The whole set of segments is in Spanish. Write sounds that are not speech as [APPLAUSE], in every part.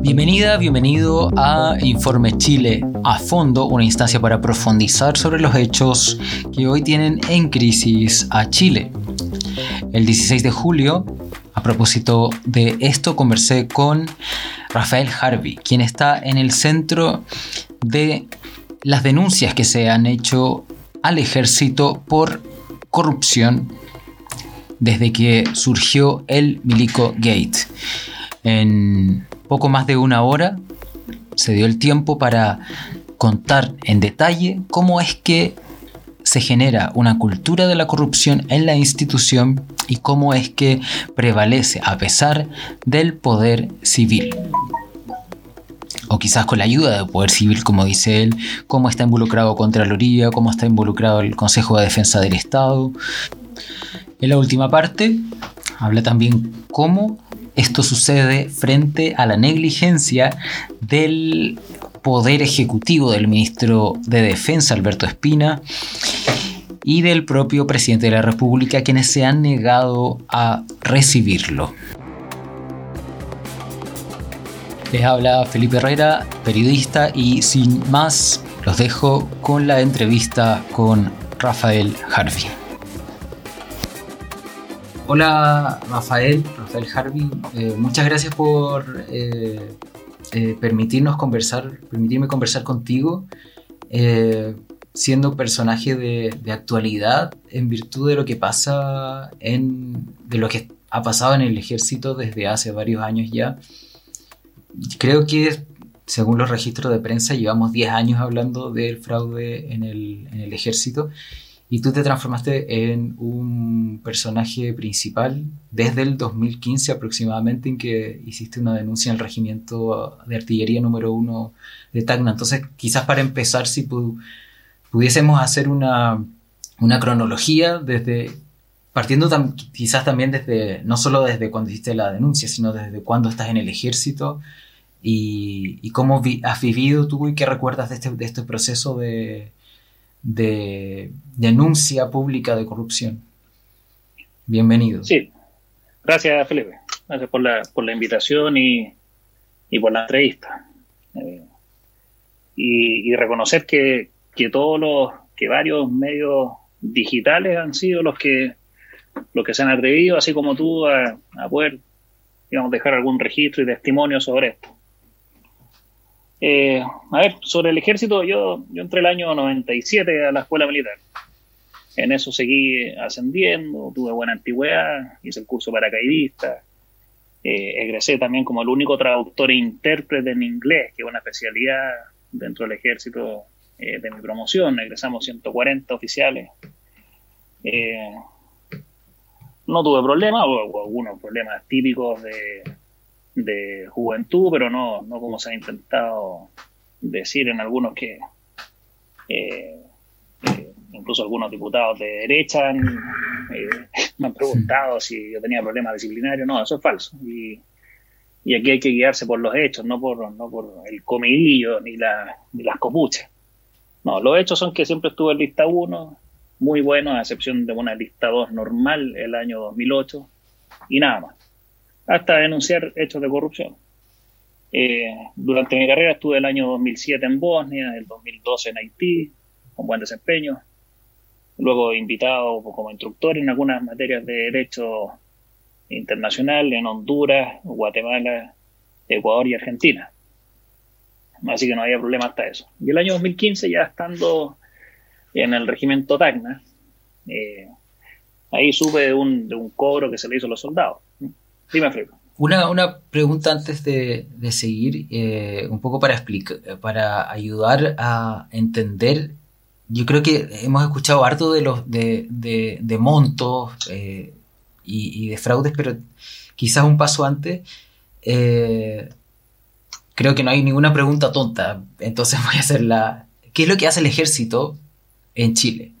Bienvenida, bienvenido a Informe Chile a fondo, una instancia para profundizar sobre los hechos que hoy tienen en crisis a Chile. El 16 de julio, a propósito de esto, conversé con Rafael Harvey, quien está en el centro de las denuncias que se han hecho al ejército por corrupción desde que surgió el Milico Gate. En poco más de una hora se dio el tiempo para contar en detalle cómo es que se genera una cultura de la corrupción en la institución y cómo es que prevalece a pesar del poder civil. O quizás con la ayuda del poder civil, como dice él, cómo está involucrado Contraloría, cómo está involucrado el Consejo de Defensa del Estado. En la última parte habla también cómo esto sucede frente a la negligencia del poder ejecutivo del ministro de Defensa, Alberto Espina, y del propio presidente de la República, quienes se han negado a recibirlo. Les habla Felipe Herrera, periodista, y sin más los dejo con la entrevista con Rafael Harvey. Hola Rafael, Rafael Harvey, eh, muchas gracias por eh, eh, permitirnos conversar, permitirme conversar contigo, siendo personaje de, de, actualidad en virtud de lo que pasa en, de lo que ha pasado en el ejército desde hace varios años ya. Creo que según los registros de prensa llevamos 10 años hablando del fraude en el, en el ejército y tú te transformaste en un personaje principal desde el 2015 aproximadamente en que hiciste una denuncia en el regimiento de artillería número uno de Tacna. Entonces, quizás para empezar, si pudiésemos hacer una, una cronología desde, partiendo quizás también desde, no solo desde cuando hiciste la denuncia, sino desde cuando estás en el ejército y, y cómo has vivido tú y qué recuerdas de este, de este proceso de de denuncia pública de corrupción. Bienvenido. Sí, gracias Felipe. Gracias por la, por la invitación y, y por la entrevista. Eh, y, reconocer que, que, todos los, que varios medios digitales han sido los que, los que se han atrevido, así como tú, a, a poder digamos, dejar algún registro y testimonio sobre esto. Eh, a ver, sobre el ejército, yo, yo entré el año 97 a la escuela militar. En eso seguí ascendiendo, tuve buena antigüedad, hice el curso paracaidista, eh, egresé también como el único traductor e intérprete en inglés, que es una especialidad dentro del ejército eh, de mi promoción. Egresamos 140 oficiales. Eh, no tuve problemas, o algunos problemas típicos de, de juventud, pero no, no como se ha intentado decir en algunos que eh, eh, incluso algunos diputados de derecha han, eh, [LAUGHS] me han preguntado si yo tenía problemas disciplinarios. No, eso es falso. Y, aquí hay que guiarse por los hechos, no por, no por el comidillo ni, la, ni las copuchas. No, los hechos son que siempre estuve en lista 1, muy bueno, a excepción de una lista 2 normal el año 2008, y nada más hasta denunciar hechos de corrupción. Eh, durante mi carrera estuve el año 2007 en Bosnia, el 2012 en Haití, con buen desempeño. Luego invitado como instructor en algunas materias de derecho internacional en Honduras, Guatemala, Ecuador y Argentina. Así que no había problema hasta eso. Y el año 2015, ya estando en el regimiento Tacna, eh, ahí supe de un, de un cobro que se le hizo a los soldados. Una, una, pregunta antes de, seguir, eh, un poco para explicar, para ayudar a entender. Yo creo que hemos escuchado harto de los de, de, montos eh, y, de fraudes, pero quizás un paso antes. Eh, creo que no hay ninguna pregunta tonta, entonces [LAUGHS] voy a hacer la. ¿Qué es lo que hace el ejército en Chile?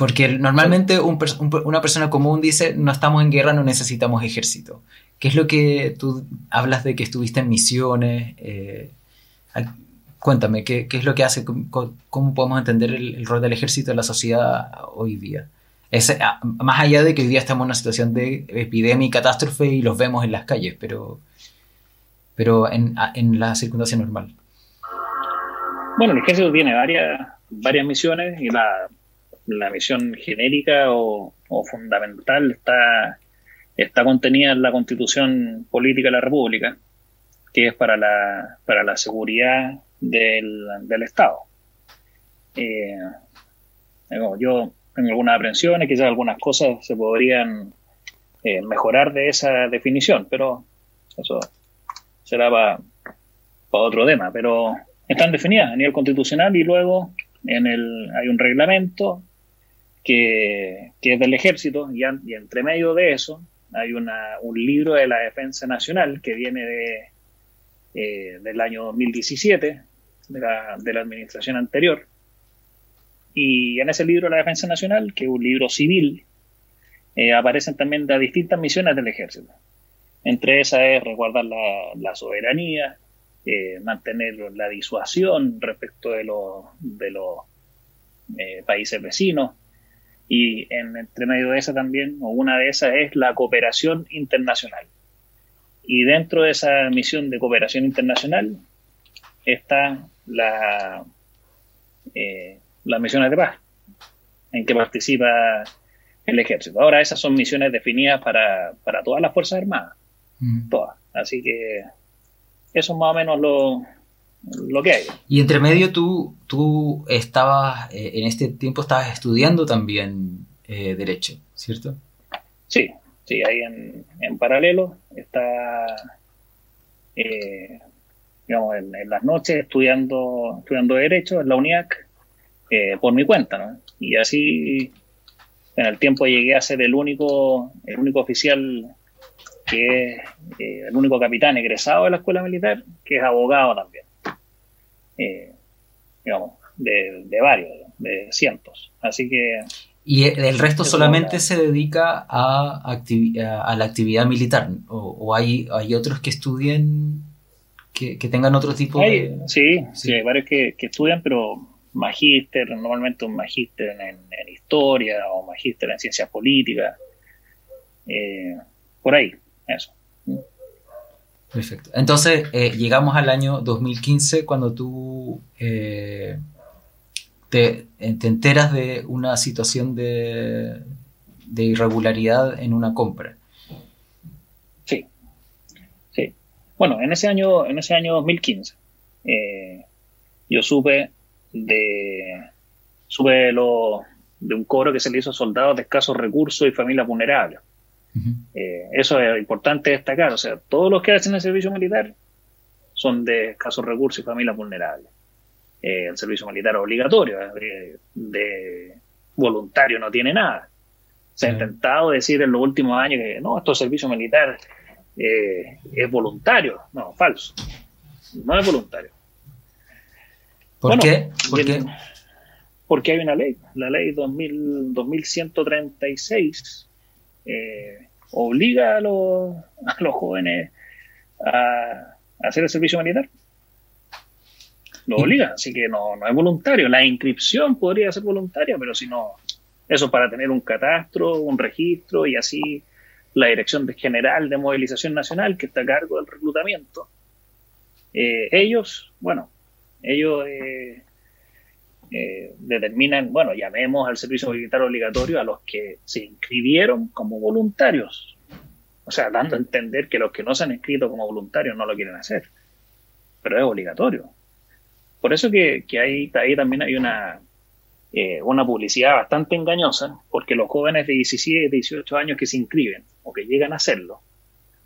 Porque normalmente una persona común dice, no estamos en guerra, no necesitamos ejército. ¿Qué es lo que tú hablas de que estuviste en misiones? Eh, cuéntame, ¿qué, es lo que hace? ¿Cómo, podemos entender el, rol del ejército en la sociedad hoy día? Ah, más allá de que hoy día estamos en una situación de epidemia y catástrofe y los vemos en las calles, pero pero en, la circunstancia normal. Bueno, el ejército tiene varias, varias misiones y la, misión genérica o, fundamental está, está contenida en la constitución política de la República, que es para la, para la seguridad del, Estado. Eh, yo tengo algunas aprensiones, quizás algunas cosas se podrían eh, mejorar de esa definición, pero eso será para otro tema, pero están definidas a nivel constitucional y luego en el, hay un reglamento que, es del ejército y, entre medio de eso hay un libro de la defensa nacional que viene de, eh, del año 2017 de la, de la administración anterior y en ese libro la defensa nacional que es un libro civil eh, aparecen también las distintas misiones del ejército entre esas es resguardar la, soberanía, eh, mantener la disuasión respecto de los, de los países vecinos. Y en, entre medio de esa también, o una de esas es la cooperación internacional. Y dentro de esa misión de cooperación internacional está la, eh, las misiones de paz, en que participa el ejército. Ahora esas son misiones definidas para, para todas las Fuerzas Armadas todas. Así que eso es más o menos lo, lo que hay. Y entre medio tú, tú estabas, eh, en este tiempo estabas estudiando también eh, Derecho, ¿cierto? Sí, sí, ahí en, en paralelo está, eh, digamos, en, las noches estudiando, estudiando Derecho en la UNIAC por mi cuenta, ¿no? Y así en el tiempo llegué a ser el único, el único oficial que es eh, el único capitán egresado de la escuela militar, que es abogado también. Eh, digamos, de, varios, de cientos. Así que... ¿Y el resto solamente se dedica a, a, la actividad militar? ¿O, hay, hay otros que estudien, que, tengan otro tipo de...? Sí, sí, hay varios que, estudian, pero magíster, normalmente un magíster en, historia o magíster en ciencias políticas, eh, por ahí. Eso. Perfecto. Entonces, eh, llegamos al año 2015 cuando tú eh, te, enteras de una situación de, irregularidad en una compra. Sí, sí. Bueno, en ese año, en ese año 2015, eh, yo supe de, supe lo, de un cobro que se le hizo a soldados de escasos recursos y familias vulnerables. Eh, eso es importante destacar. O sea, todos los que hacen el servicio militar son de escasos recursos y familias vulnerables. Eh, el servicio militar obligatorio, eh, de voluntario no tiene nada. Se ha intentado decir en los últimos años que no, esto servicio militar es voluntario. No, falso. No es voluntario. ¿Por qué? Porque hay una ley, la ley 2000, 2136, eh, obliga a los, a los jóvenes a, hacer el servicio militar. Lo obliga, así que no, no es voluntario. La inscripción podría ser voluntaria, pero si no, eso para tener un catastro, un registro y así la Dirección General de Movilización Nacional, que está a cargo del reclutamiento. Eh, ellos, bueno, ellos eh, eh, determinan, bueno, llamemos al servicio militar obligatorio a los que se inscribieron como voluntarios. O sea, dando a entender que los que no se han inscrito como voluntarios no lo quieren hacer. Pero es obligatorio. Por eso que, que ahí, ahí también hay una, eh, una publicidad bastante engañosa, porque los jóvenes de 17, 18 años que se inscriben o que llegan a hacerlo,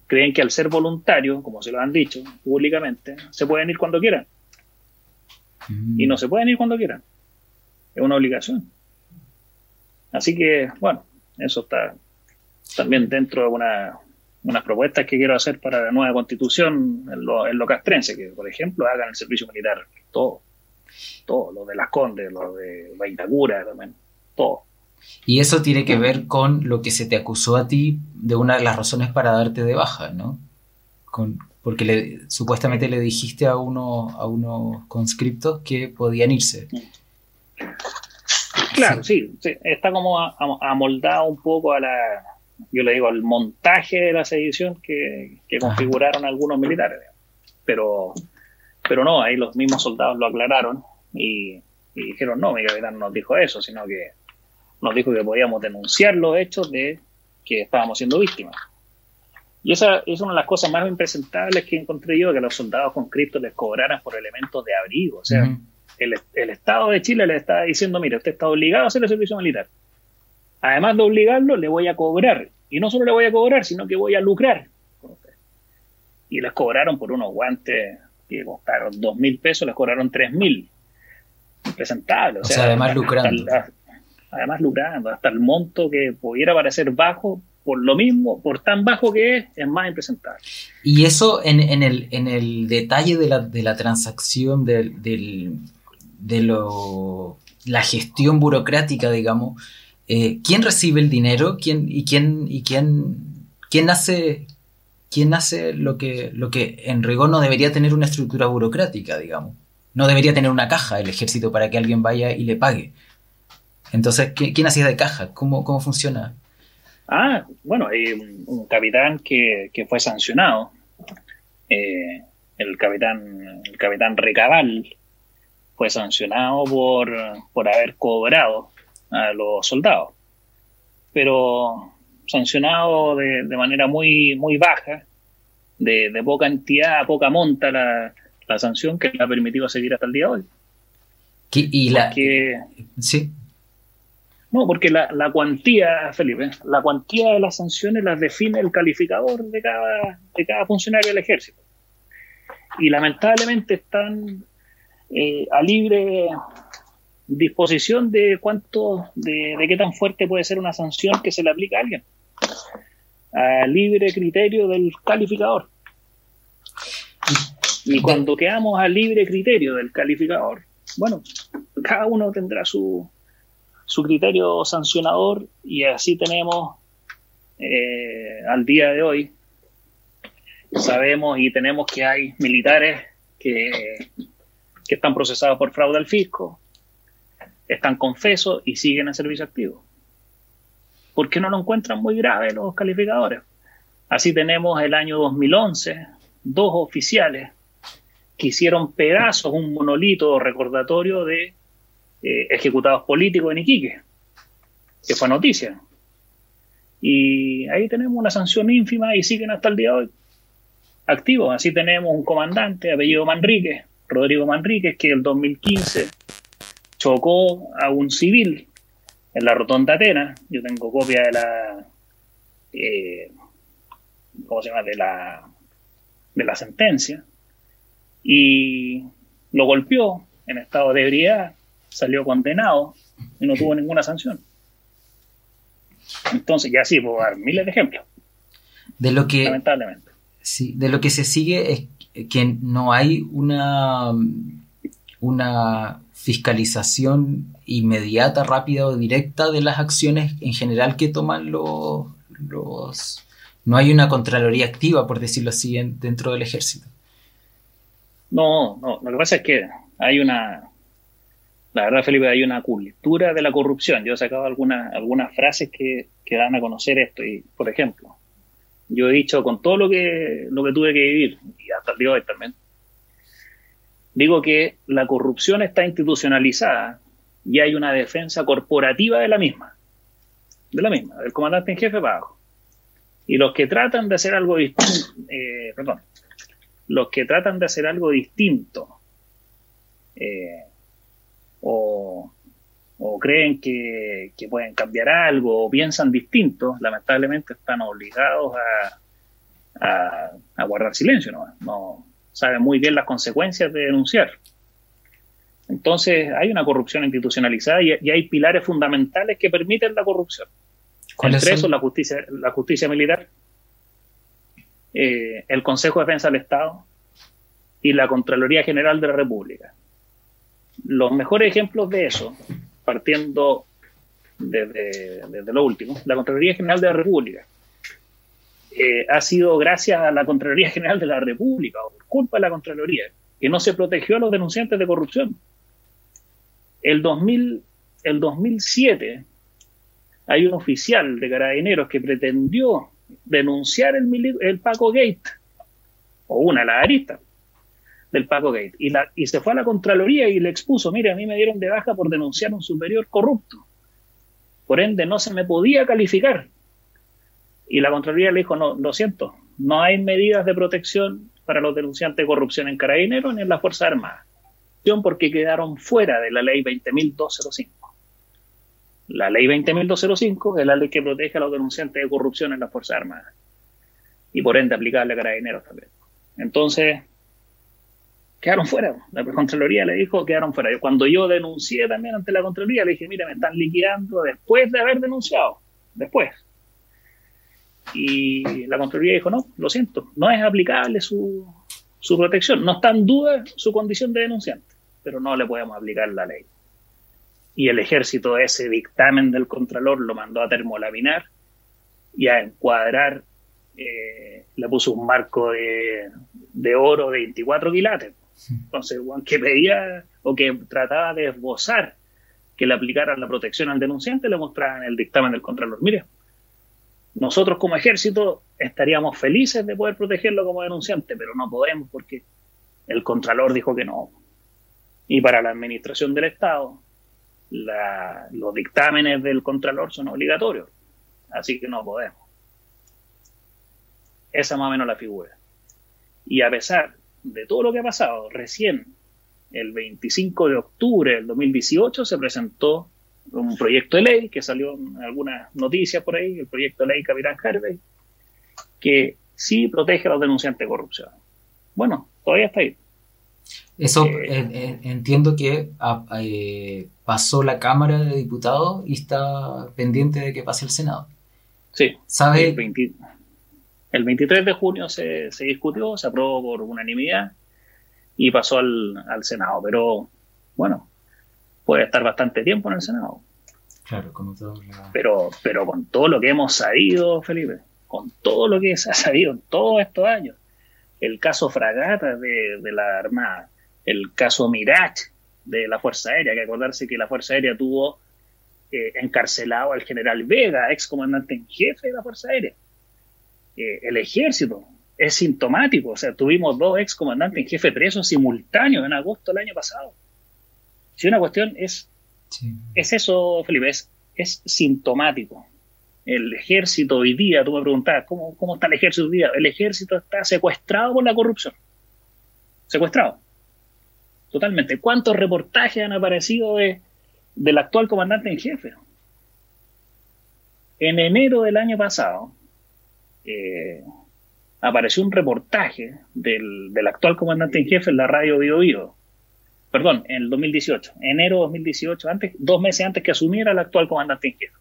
creen que al ser voluntario, como se lo han dicho públicamente, se pueden ir cuando quieran. Mm. Y no se pueden ir cuando quieran es una obligación. Así que, bueno, eso está también dentro de una, unas propuestas que quiero hacer para la nueva constitución en lo, en lo castrense, que por ejemplo hagan el servicio militar, todo, todo, lo de las Condes, lo de Baitacura también, todo. Y eso tiene que ver con lo que se te acusó a ti de una de las razones para darte de baja, ¿no? Con, porque le, supuestamente le dijiste a, uno, a unos conscriptos que podían irse. Claro, sí, está como amoldado un poco a la, yo le digo, al montaje de la sedición que, configuraron algunos militares. Pero, pero no, ahí los mismos soldados lo aclararon y, dijeron, no, mi capitán no nos dijo eso, sino que nos dijo que podíamos denunciar los hechos de que estábamos siendo víctimas. Y esa es una de las cosas más impresentables que encontré yo, que los soldados con cripto les cobraran por elementos de abrigo. O sea, el, el, Estado de Chile le está diciendo, mire, usted está obligado a hacer el servicio militar. Además de obligarlo, le voy a cobrar. Y no solo le voy a cobrar, sino que voy a lucrar Y les cobraron por unos guantes que costaron dos mil pesos, les cobraron tres mil. Impresentable. O, sea, además lucrando. además lucrando, hasta el monto que pudiera parecer bajo, por lo mismo, por tan bajo que es, es más impresentable. Y eso en, en, el, en el detalle de la, de la transacción, del, del, de lo, la gestión burocrática, digamos, eh, ¿quién recibe el dinero? ¿Quién, ¿Y quién, y quién, quién hace, quién hace lo, que, lo que en rigor no debería tener una estructura burocrática, digamos? No debería tener una caja el ejército para que alguien vaya y le pague. Entonces, ¿quién hacía de caja? ¿Cómo, cómo funciona? Ah, bueno, hay un, capitán que, fue sancionado, eh, el capitán, el capitán Recabal, fue sancionado por, por haber cobrado a los soldados, pero sancionado de, manera muy, muy baja, de, poca entidad, poca monta la, la sanción que le ha permitido seguir hasta el día de hoy. Y la, sí. No, porque la, cuantía, Felipe, la cuantía de las sanciones las define el calificador de cada, de cada funcionario del ejército. Y lamentablemente están eh, a libre disposición de cuánto, de, qué tan fuerte puede ser una sanción que se le aplica a alguien. A libre criterio del calificador. Y cuando quedamos a libre criterio del calificador, bueno, cada uno tendrá su, su criterio sancionador y así tenemos eh, al día de hoy, sabemos y tenemos que hay militares que, que están procesados por fraude al fisco, están confesos y siguen en servicio activo. ¿Por qué no lo encuentran muy grave los calificadores? Así tenemos el año 2011 dos oficiales que hicieron pedazos un monolito recordatorio de eh, ejecutados políticos en Iquique, que fue noticia. Y ahí tenemos una sanción ínfima y siguen hasta el día de hoy activos. Así tenemos un comandante, apellido Manríquez, Rodrigo Manríquez, que en el 2015 chocó a un civil en la rotonda Atenas. Yo tengo copia de la. Eh, ¿Cómo se llama? De la, de la sentencia. Y lo golpeó en estado de ebriedad salió condenado y no tuvo ninguna sanción. Entonces, ya sí, puedo dar miles de ejemplos. De lo que, Lamentablemente. Sí, de lo que se sigue es que no hay una, una fiscalización inmediata, rápida o directa de las acciones en general que toman los, los no hay una contraloría activa, por decirlo así, dentro del ejército. No, no, lo que pasa es que hay una, la verdad, Felipe, hay una cultura de la corrupción. Yo he sacado algunas, algunas frases que, que dan a conocer esto. Y, por ejemplo, yo he dicho con todo lo que, lo que tuve que vivir, hoy también, digo que la corrupción está institucionalizada y hay una defensa corporativa de la misma. De la misma, del comandante en jefe para. Y los que tratan de hacer algo distinto, [COUGHS] eh, perdón, los que tratan de hacer algo distinto, eh, o, creen que, pueden cambiar algo o piensan distinto, lamentablemente están obligados a, a, guardar silencio, ¿no? no saben muy bien las consecuencias de denunciar. Entonces hay una corrupción institucionalizada y, hay pilares fundamentales que permiten la corrupción. Entre esos la justicia, la justicia militar, eh, el Consejo de Defensa del Estado y la Contraloría General de la República los mejores ejemplos de eso, partiendo desde, lo último, la Contraloría General de la República. Eh, ha sido gracias a la Contraloría General de la República, o por culpa de la Contraloría, que no se protegió a los denunciantes de corrupción. El, 2000, el 2007 hay un oficial de carabineros que pretendió denunciar el, Paco Gate, o una, la arista, del Paco Gate. Y, la, y se fue a la Contraloría y le expuso, mire, a mí me dieron de baja por denunciar a un superior corrupto. Por ende, no se me podía calificar. Y la Contraloría le dijo, no, lo siento, no hay medidas de protección para los denunciantes de corrupción en Carabineros ni en las Fuerzas Armadas. Porque quedaron fuera de la ley 20.205. La ley 20.205 es la ley que protege a los denunciantes de corrupción en las Fuerzas Armadas. Y por ende aplicable a Carabineros también. Entonces, quedaron fuera. La Contraloría le dijo, quedaron fuera. Cuando yo denuncié también ante la Contraloría, le dije, mira, me están liquidando después de haber denunciado. Después. Y la Contraloría dijo, no, lo siento, no es aplicable su, su protección. No está en duda su condición de denunciante, pero no le podemos aplicar la ley. Y el ejército, ese dictamen del Contralor, lo mandó a termolaminar y a encuadrar, eh, le puso un marco de, de oro de 24 quilates. Entonces, que pedía o que trataba de esbozar que le aplicaran la protección al denunciante, le mostraban el dictamen del Contralor. Mire, nosotros como ejército estaríamos felices de poder protegerlo como denunciante, pero no podemos porque el Contralor dijo que no. Y para la administración del Estado, los dictámenes del Contralor son obligatorios, así que no podemos. Esa es más o menos la figura. Y a pesar de todo lo que ha pasado, recién el 25 de octubre del 2018 se presentó un proyecto de ley que salió en algunas noticias por ahí, el proyecto de ley Capitán Harvey, que sí protege a los denunciantes de corrupción. Bueno, todavía está ahí. Eso eh, entiendo que ah, eh, pasó la Cámara de Diputados y está pendiente de que pase el Senado. Sí. ¿Sabe? El, el 23 de junio se, se, discutió, se aprobó por unanimidad y pasó al, al, Senado. Pero bueno, puede estar bastante tiempo en el Senado. Claro, como todo. Pero, pero con todo lo que hemos sabido, Felipe, con todo lo que se ha sabido en todos estos años, el caso Fragata de, de la Armada, el caso Mirage de la Fuerza Aérea, hay que acordarse que la Fuerza Aérea tuvo eh, encarcelado al general Vega, ex comandante en jefe de la Fuerza Aérea. Eh, el ejército es sintomático, o sea, tuvimos dos ex comandantes en jefe presos simultáneos en agosto del año pasado. Si una cuestión es, es eso, Felipe, es, es sintomático. El ejército hoy día, tú me preguntabas, ¿cómo, ¿cómo está el ejército hoy día? El ejército está secuestrado por la corrupción. Secuestrado. Totalmente. ¿Cuántos reportajes han aparecido de, del actual comandante en jefe? En enero del año pasado eh, apareció un reportaje del, del, actual comandante en jefe en la radio Bio, Bio Perdón, en el 2018, enero de 2018, antes, dos meses antes que asumiera el actual comandante jefe.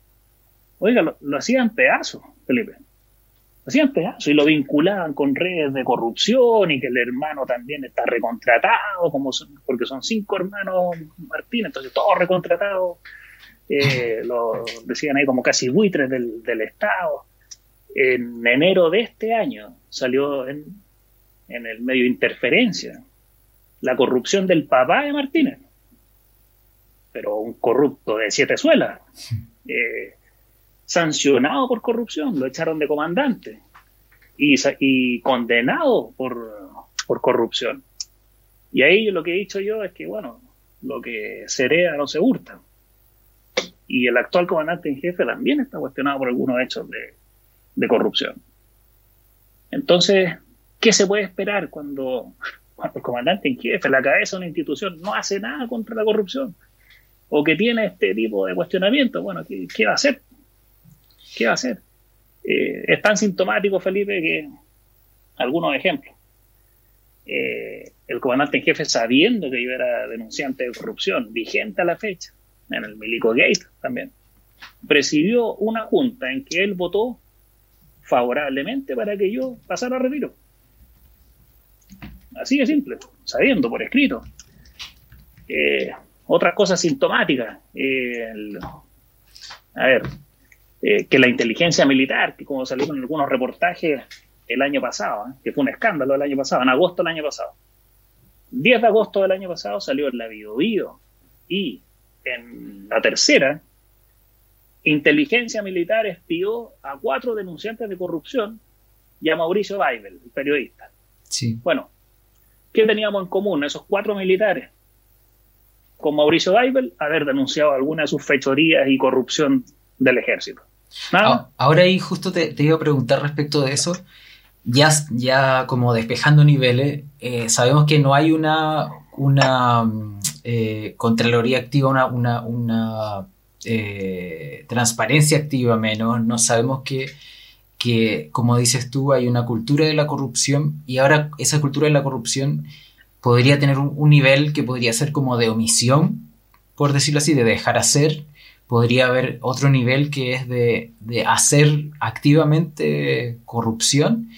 Oiga, lo, lo hacían pedazos, Felipe hacían pedazos y lo vinculaban con redes de corrupción y que el hermano también está recontratado, como porque son cinco hermanos Martín, entonces todos recontratados, eh, lo decían ahí como casi buitres del, Estado. En enero de este año salió en, en el medio interferencia la corrupción del papá de Martínez, pero un corrupto de siete suelas. Eh, sancionado por corrupción, lo echaron de comandante y, y condenado por, por, corrupción. Y ahí lo que he dicho yo es que, bueno, lo que se hereda no se hurta. Y el actual comandante en jefe también está cuestionado por algunos hechos de, de corrupción. Entonces, ¿qué se puede esperar cuando, cuando, el comandante en jefe, la cabeza de una institución, no hace nada contra la corrupción? O que tiene este tipo de cuestionamiento. Bueno, ¿qué, qué va a hacer? ¿Qué va a hacer? Eh, es tan sintomático, Felipe, que algunos ejemplos. Eh, el comandante en jefe, sabiendo que yo era denunciante de corrupción, vigente a la fecha, en el Milico Gate también, presidió una junta en que él votó favorablemente para que yo pasara a retiro. Así de simple, sabiendo por escrito. Eh, otras cosas sintomáticas. a ver, eh, que la inteligencia militar, que como salieron en algunos reportajes el año pasado, ¿eh? que fue un escándalo el año pasado, en agosto del año pasado. 10 de agosto del año pasado salió en la Bio, y en la tercera, inteligencia militar espió a cuatro denunciantes de corrupción y a Mauricio Weibel, el periodista. Sí. Bueno, ¿qué teníamos en común esos cuatro militares? Con Mauricio Weibel, haber denunciado alguna de sus fechorías y corrupción del ejército. ¿Nada? Ahora ahí justo te, iba a preguntar respecto de eso. Ya, ya como despejando niveles, eh, sabemos que no hay una, una eh, Contraloría activa, una, una, una eh, transparencia activa menos. No sabemos que que, como dices tú, hay una cultura de la corrupción y ahora esa cultura de la corrupción podría tener un, nivel que podría ser como de omisión, por decirlo así, de dejar hacer. Podría haber otro nivel que es de, de hacer activamente corrupción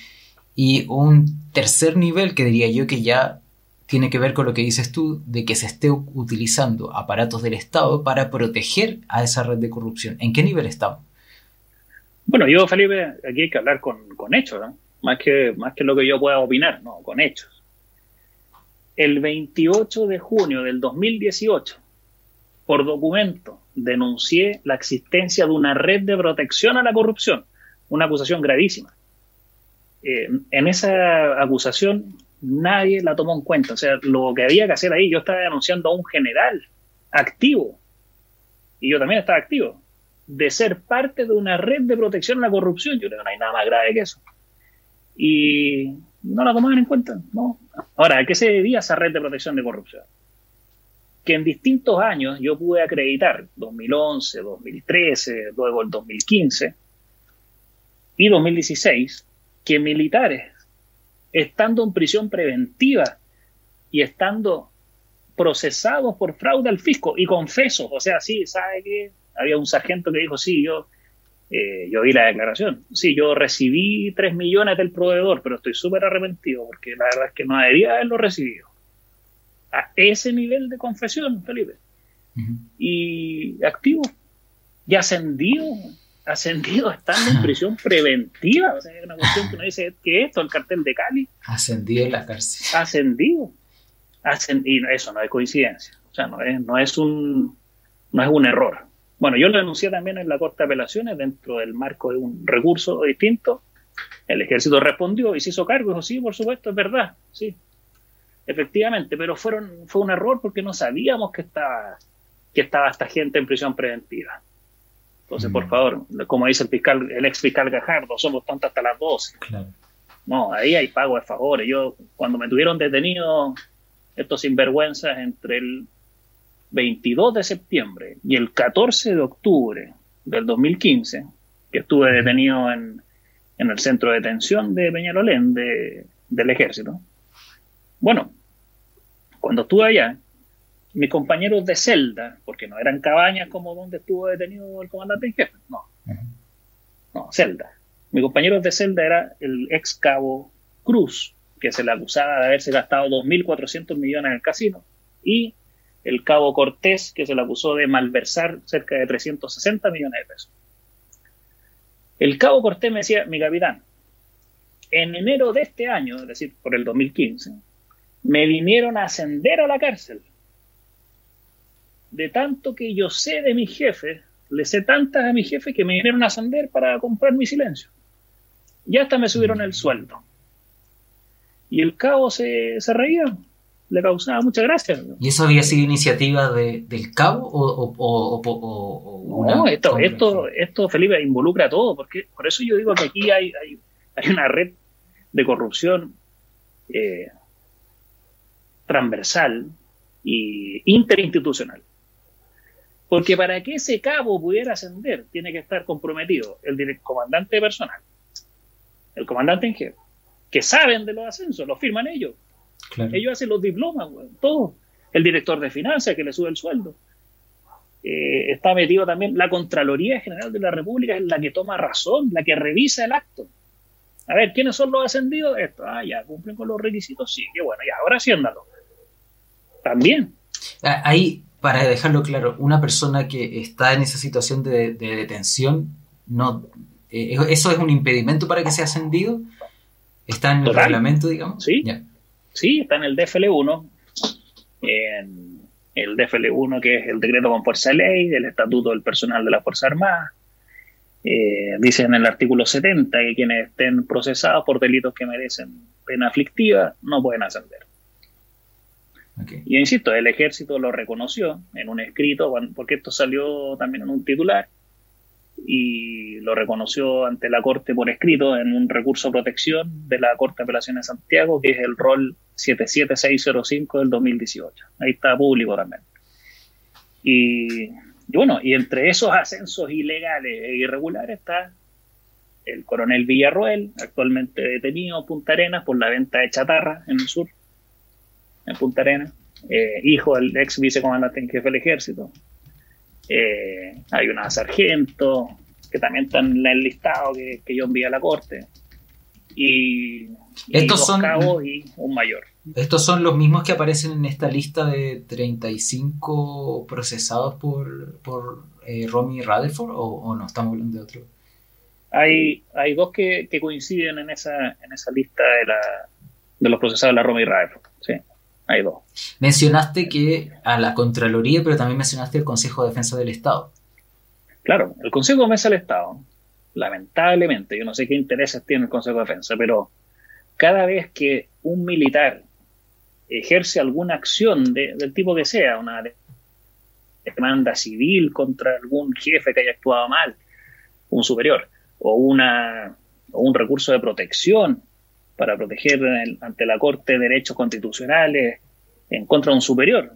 y un tercer nivel que diría yo que ya tiene que ver con lo que dices tú, de que se esté utilizando aparatos del Estado para proteger a esa red de corrupción. ¿En qué nivel estamos? Bueno, yo, Felipe, aquí hay que hablar con, hechos, ¿no? Más que, más que lo que yo pueda opinar, no, con hechos. El 28 de junio del 2018, por documento, denuncié la existencia de una red de protección a la corrupción, una acusación gravísima. Eh, en esa acusación nadie la tomó en cuenta. O sea, lo que había que hacer ahí, yo estaba denunciando a un general activo y yo también estaba activo de ser parte de una red de protección a la corrupción. Yo creo que no hay nada más grave que eso. Y no la tomaban en cuenta. ¿no? Ahora, ¿a qué se debía esa red de protección de corrupción? Que en distintos años yo pude acreditar, 2011, 2013, luego el 2015 y 2016, que militares, estando en prisión preventiva y estando procesados por fraude al fisco y confesos, o sea, sí, ¿sabe qué? Había un sargento que dijo, sí, yo, eh, yo vi la declaración, sí, yo recibí 3 millones del proveedor, pero estoy súper arrepentido porque la verdad es que no debería haberlo recibido. A ese nivel de confesión, Felipe. Y activo, y ascendido, ascendido estando en [LAUGHS] prisión preventiva. O sea, es una cuestión que uno dice, ¿qué es esto? El cartel de Cali. Ascendido en la cárcel. Ascendido. ascendido. Y eso no es coincidencia. O sea, no es, no es un no es un error. Bueno, yo lo denuncié también en la Corte de Apelaciones dentro del marco de un recurso distinto. El ejército respondió y se hizo cargo. Dijo, sí, por supuesto, es verdad, sí. Efectivamente, pero fueron, fue un error porque no sabíamos que estaba, que estaba esta gente en prisión preventiva. Entonces, por mm. favor, como dice el fiscal, el ex fiscal Gajardo, somos tontos hasta las 12. No, ahí hay pago de favores. Yo, cuando me tuvieron detenido estos sinvergüenzas entre el 22 de septiembre y el 14 de octubre del 2015, que estuve detenido en, el centro de detención de Peñalolén del ejército. Bueno, cuando estuve allá, mis compañeros de celda, porque no eran cabañas como donde estuvo detenido el comandante en jefe, no, no, celda. Mis compañeros de celda era el ex cabo Cruz, que se le acusaba de haberse gastado 2.400 millones en el casino, y el cabo Cortés, que se le acusó de malversar cerca de 360 millones de pesos. El cabo Cortés me decía, mi capitán, en enero de este año, es decir, por el 2015, me vinieron a ascender a la cárcel. De tanto que yo sé de mi jefe, le sé tantas a mi jefe que me vinieron a ascender para comprar mi silencio. Y hasta me subieron el sueldo. Y el cabo se, se reía le causaba mucha gracia. ¿Y eso había sido iniciativa del cabo o, no, esto, esto, esto, Felipe, involucra a todo, porque por eso yo digo que aquí hay, hay, una red de corrupción eh, transversal e interinstitucional. Porque para que ese cabo pudiera ascender, tiene que estar comprometido el comandante personal, el comandante en jefe, que saben de los ascensos, lo firman ellos, ellos hacen los diplomas, todo. El director de finanzas que le sube el sueldo. Eh, está metido también la Contraloría General de la República, es la que toma razón, la que revisa el acto. A ver, ¿quiénes son los ascendidos? Esto, ah, ya, cumplen con los requisitos, sí, qué bueno, ya, ahora haciéndalo. También. Ah, ahí, para dejarlo claro, una persona que está en esa situación de, detención, no, eh, ¿eso es un impedimento para que sea ascendido? ¿Está en el reglamento, digamos? Sí. Sí, está en el DFL1, en el DFL1 que es el decreto con fuerza de ley, el estatuto del personal de la Fuerza Armada. Eh, dice en el artículo 70 que quienes estén procesados por delitos que merecen pena aflictiva no pueden ascender. Y insisto, el ejército lo reconoció en un escrito, porque esto salió también en un titular, y lo reconoció ante la Corte por escrito en un recurso de protección de la Corte de Apelaciones de Santiago, que es el rol 77605 del 2018. Ahí está público también. Y, bueno, y entre esos ascensos ilegales e irregulares está el coronel Villarroel, actualmente detenido en Punta Arenas por la venta de chatarra en el sur, en Punta Arenas, eh, hijo del ex vicecomandante en jefe del ejército. Eh, hay una sargento que también está en el listado que, yo envié a la corte. Y, estos dos son cabos y un mayor. Estos son los mismos que aparecen en esta lista de 35 procesados por, por eh, Romy Rutherford o, no estamos hablando de otro. Hay, hay dos que, coinciden en esa, en esa lista de, la, de los procesados de la Romy Rutherford. Sí. Hay dos. Mencionaste que a la Contraloría, pero también mencionaste el Consejo de Defensa del Estado. Claro, el Consejo de Defensa del Estado, lamentablemente, yo no sé qué intereses tiene el Consejo de Defensa, pero cada vez que un militar ejerce alguna acción del tipo que sea, una demanda civil contra algún jefe que haya actuado mal, un superior, o, una, o un recurso de protección para proteger ante la Corte derechos constitucionales en contra de un superior.